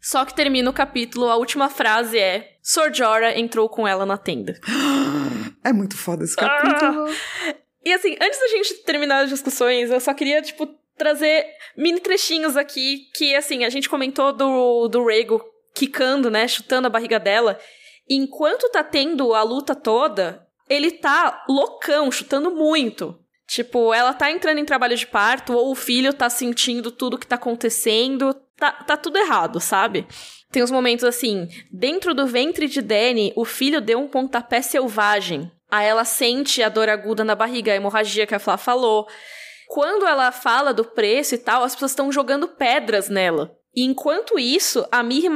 Só que termina o capítulo, a última frase é: Sor Jorah entrou com ela na tenda. É muito foda esse capítulo. Ah. E assim, antes da gente terminar as discussões, eu só queria, tipo, trazer mini trechinhos aqui que, assim, a gente comentou do, do Rego quicando, né, chutando a barriga dela. Enquanto tá tendo a luta toda, ele tá loucão, chutando muito. Tipo, ela tá entrando em trabalho de parto, ou o filho tá sentindo tudo que tá acontecendo. Tá, tá tudo errado, sabe? Tem uns momentos assim, dentro do ventre de Danny, o filho deu um pontapé selvagem. Aí ela sente a dor aguda na barriga, a hemorragia que a Flá falou. Quando ela fala do preço e tal, as pessoas estão jogando pedras nela. E enquanto isso, a Mir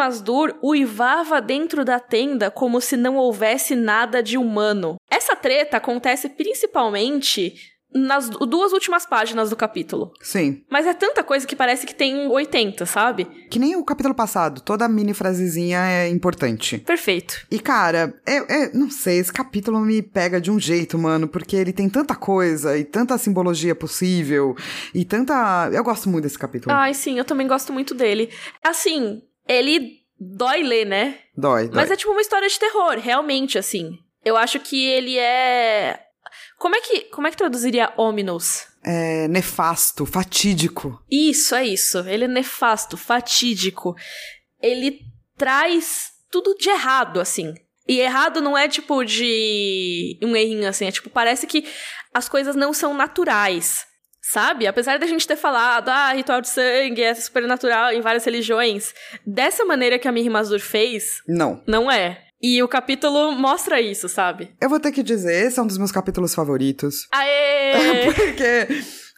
uivava dentro da tenda como se não houvesse nada de humano. Essa treta acontece principalmente nas duas últimas páginas do capítulo. Sim. Mas é tanta coisa que parece que tem 80, sabe? Que nem o capítulo passado, toda mini frasezinha é importante. Perfeito. E cara, é, é, não sei, esse capítulo me pega de um jeito, mano, porque ele tem tanta coisa e tanta simbologia possível e tanta. Eu gosto muito desse capítulo. Ai, sim, eu também gosto muito dele. Assim, ele dói ler, né? Dói, dói. Mas é tipo uma história de terror, realmente, assim. Eu acho que ele é como é que, como é que traduziria ominous? É nefasto, fatídico. Isso, é isso. Ele é nefasto, fatídico. Ele traz tudo de errado, assim. E errado não é tipo de um errinho assim, é tipo, parece que as coisas não são naturais. Sabe? Apesar da gente ter falado, ah, ritual de sangue é supernatural em várias religiões, dessa maneira que a Mir Mazur fez, não. Não é. E o capítulo mostra isso, sabe? Eu vou ter que dizer, esse é um dos meus capítulos favoritos. Aê! Porque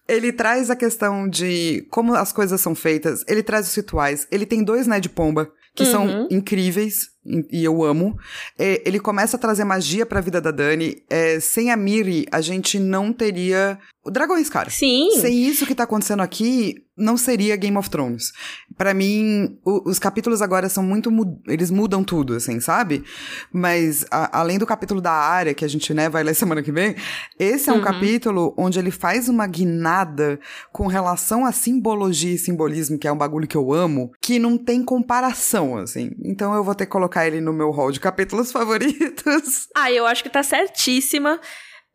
ele traz a questão de como as coisas são feitas, ele traz os rituais, ele tem dois Ned Pomba, que Uhum. são incríveis e eu amo. É, ele começa a trazer magia pra vida da Dani. É, sem a Miri, a gente não teria o Dragões, cara. Sim. Sem isso que tá acontecendo aqui, não seria Game of Thrones. Pra mim, o- os capítulos agora são muito. mu- Eles mudam tudo, assim, sabe? Mas, a- além do capítulo da área, que a gente né, vai ler semana que vem, esse é um capítulo onde ele faz uma guinada com relação à simbologia e simbolismo, que é um bagulho que eu amo, que não tem comparação, assim. Então eu vou ter que colocar ele no meu hall de capítulos favoritos. Ah, eu acho que tá certíssima.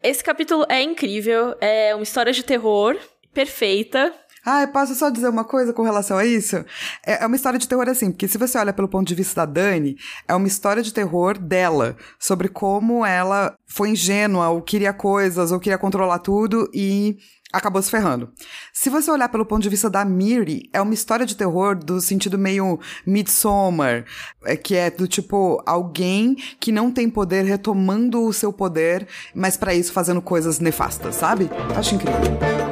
Esse capítulo é incrível, é uma história de terror perfeita. Ah, eu posso só dizer uma coisa com relação a isso? É, é uma história de terror assim, porque se você olha pelo ponto de vista da Dani, é uma história de terror dela, sobre como ela foi ingênua, ou queria coisas, ou queria controlar tudo e acabou se ferrando. Se você olhar pelo ponto de vista da Miri, é uma história de terror do sentido meio Midsommar, é, que é do tipo alguém que não tem poder retomando o seu poder, mas pra isso fazendo coisas nefastas, sabe? Acho incrível.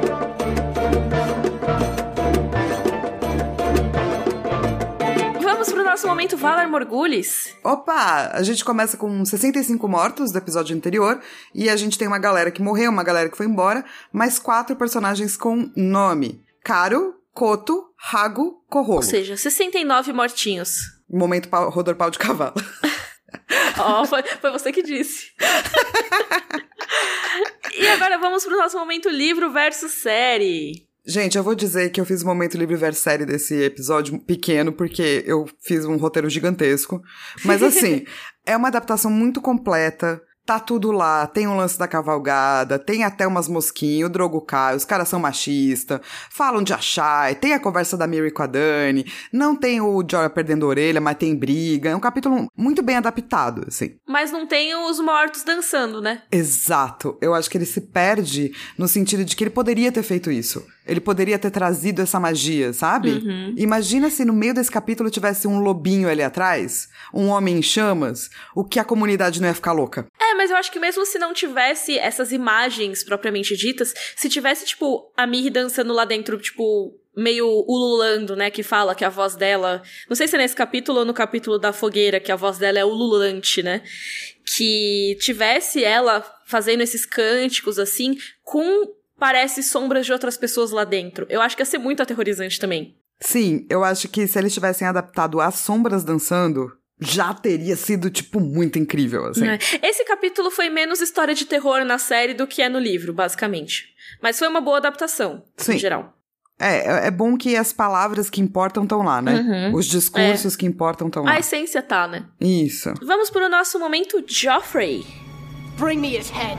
Momento Valar Morgulis. Opa! A gente começa com 65 mortos do episódio anterior e a gente tem uma galera que morreu, uma galera que foi embora, mais quatro personagens com nome: Caro, Coto, Rago, Corrolo. Ou seja, 69 mortinhos. Momento pau, rodor pau de cavalo. Ó, foi, foi você que disse. e agora vamos pro nosso momento livro versus série. Gente, eu vou dizer que eu fiz o momento livre versus série desse episódio pequeno, porque eu fiz um roteiro gigantesco. Mas assim, é uma adaptação muito completa. Tá tudo lá, tem um lance da cavalgada, tem até umas mosquinhas, o Drogo cai, os caras são machistas, falam de Achai, tem a conversa da Miri com a Dani, não tem o Jorah perdendo a orelha, mas tem briga. É um capítulo muito bem adaptado, assim. Mas não tem os mortos dançando, né? Exato. Eu acho que ele se perde no sentido de que ele poderia ter feito isso. Ele poderia ter trazido essa magia, sabe? Imagina se no meio desse capítulo tivesse um lobinho ali atrás, um homem em chamas, o que a comunidade não ia ficar louca. É, mas eu acho que mesmo se não tivesse essas imagens propriamente ditas, se tivesse, tipo, a Miri dançando lá dentro, tipo, meio ululando, né? Que fala que a voz dela. Não sei se é nesse capítulo ou no capítulo da fogueira, que a voz dela é ululante, né? Que tivesse ela fazendo esses cânticos assim, com parece sombras de outras pessoas lá dentro. Eu acho que ia ser muito aterrorizante também. Sim, eu acho que se eles tivessem adaptado as sombras dançando, já teria sido, tipo, muito incrível, assim. né? Esse capítulo foi menos história de terror na série do que é no livro, basicamente. Mas foi uma boa adaptação, Sim. em geral. É, é bom que as palavras que importam estão lá, né? Uhum. Os discursos que importam estão lá. A essência tá, né? Isso. Vamos pro nosso momento Joffrey. Bring me his head.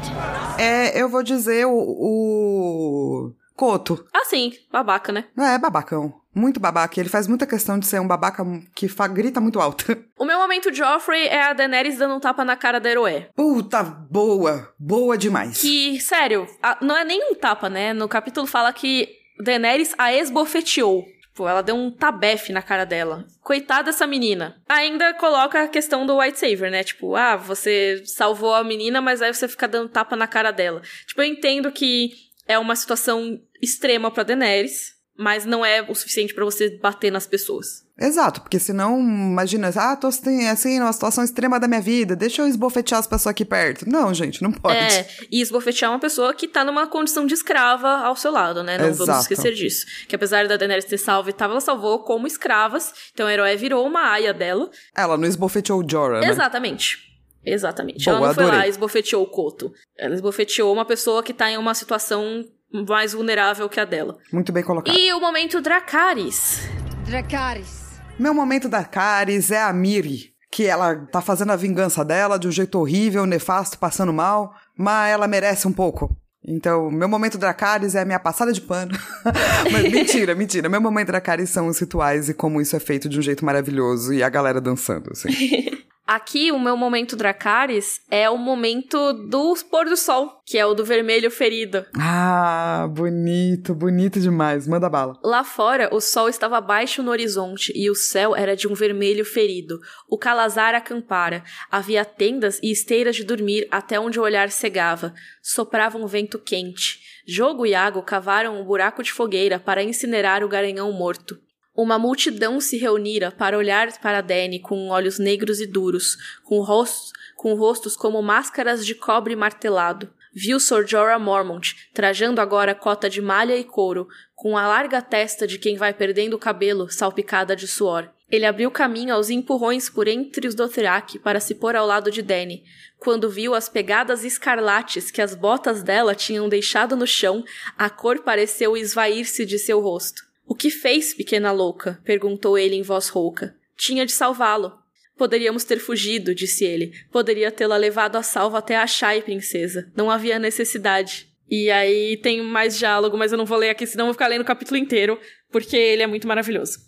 É, eu vou dizer o. o... Coto. Ah, sim, babaca, né? É, babacão. Muito babaca. Ele faz muita questão de ser um babaca que fa- grita muito alto. O meu momento Joffrey é a Daenerys dando um tapa na cara da Eroé. Puta, boa. Boa demais. Que, sério, a- não é nem um tapa, né? No capítulo fala que Daenerys a esbofeteou. Tipo, ela deu um tabefe na cara dela. Coitada dessa menina. Ainda coloca a questão do White Saver, né? Tipo, ah, você salvou a menina, mas aí você fica dando tapa na cara dela. Tipo, eu entendo que é uma situação extrema pra Daenerys, mas não é o suficiente pra você bater nas pessoas. Exato, porque senão, imagina, ah, tô assim, numa situação extrema da minha vida, deixa eu esbofetear as pessoas aqui perto. Não, gente, não pode. É, e esbofetear uma pessoa que tá numa condição de escrava ao seu lado, né? Não Exato. vamos esquecer disso. Que apesar da Daenerys ter salvo e tal, ela salvou como escravas. Então a herói virou uma aia dela. Ela não esbofeteou o Jorah, né? Exatamente. Exatamente. Boa, ela não foi lá adorei. e esbofeteou o Coto. Ela esbofeteou uma pessoa que tá em uma situação mais vulnerável que a dela. Muito bem colocado. E o momento Dracarys. Dracarys. Meu momento da Caris é a Miri, que ela tá fazendo a vingança dela de um jeito horrível, nefasto, passando mal, mas ela merece um pouco. Então, meu momento Dracarys é a minha passada de pano. Mas mentira, mentira. Meu momento Dracarys são os rituais e como isso é feito de um jeito maravilhoso e a galera dançando, assim. Aqui, o meu momento Dracarys é o momento do pôr do sol, que é o do vermelho ferido. Ah, bonito, bonito demais. Manda bala. Lá fora, o sol estava baixo no horizonte e o céu era de um vermelho ferido. O calazar acampara. Havia tendas e esteiras de dormir até onde o olhar cegava. Soprava um vento quente. Jogo e Iago cavaram um buraco de fogueira para incinerar o garanhão morto. Uma multidão se reunira para olhar para Dany com olhos negros e duros, com rostos, com rostos como máscaras de cobre martelado. Viu Sir Jorah Mormont, trajando agora cota de malha e couro, com a larga testa de quem vai perdendo o cabelo, salpicada de suor. Ele abriu caminho aos empurrões por entre os Dothraki para se pôr ao lado de Dany. Quando viu as pegadas escarlates que as botas dela tinham deixado no chão, a cor pareceu esvair-se de seu rosto. O que fez, pequena louca? perguntou ele em voz rouca. Tinha de salvá-lo. Poderíamos ter fugido, disse ele. Poderia tê-la levado a salvo até a Shai, princesa. Não havia necessidade. E aí tem mais diálogo, mas eu não vou ler aqui, senão vou ficar lendo o capítulo inteiro, porque ele é muito maravilhoso.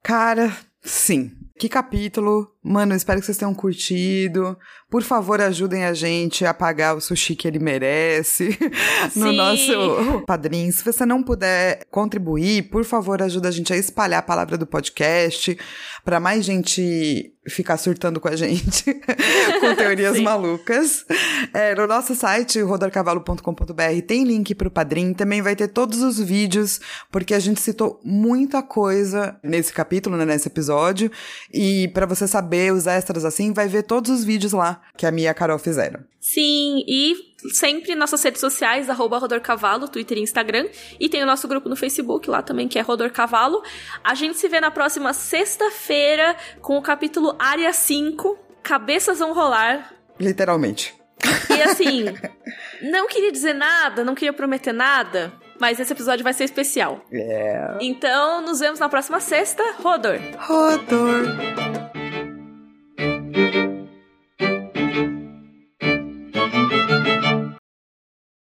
Cara, sim. Que capítulo. Mano, espero que vocês tenham curtido. Por favor, ajudem a gente a pagar o sushi que ele merece no Sim. nosso padrinho. Se você não puder contribuir, por favor, ajuda a gente a espalhar a palavra do podcast para mais gente ficar surtando com a gente com teorias malucas. É, no nosso site, rodorcavalo.com.br, tem link pro padrinho. Também vai ter todos os vídeos, porque a gente citou muita coisa nesse capítulo, né, nesse episódio. E para você saber os extras assim, vai ver todos os vídeos lá que a Mia e a Carol fizeram. Sim, e sempre nossas redes sociais, arroba Rodor Cavalo, Twitter e Instagram. E tem o nosso grupo no Facebook lá também, que é Rodor Cavalo. A gente se vê na próxima sexta-feira com o capítulo Área 5, Cabeças vão rolar. Literalmente. E assim, não queria dizer nada, não queria prometer nada, mas esse episódio vai ser especial. É. Então, nos vemos na próxima sexta. Rodor! Rodor. Thank you.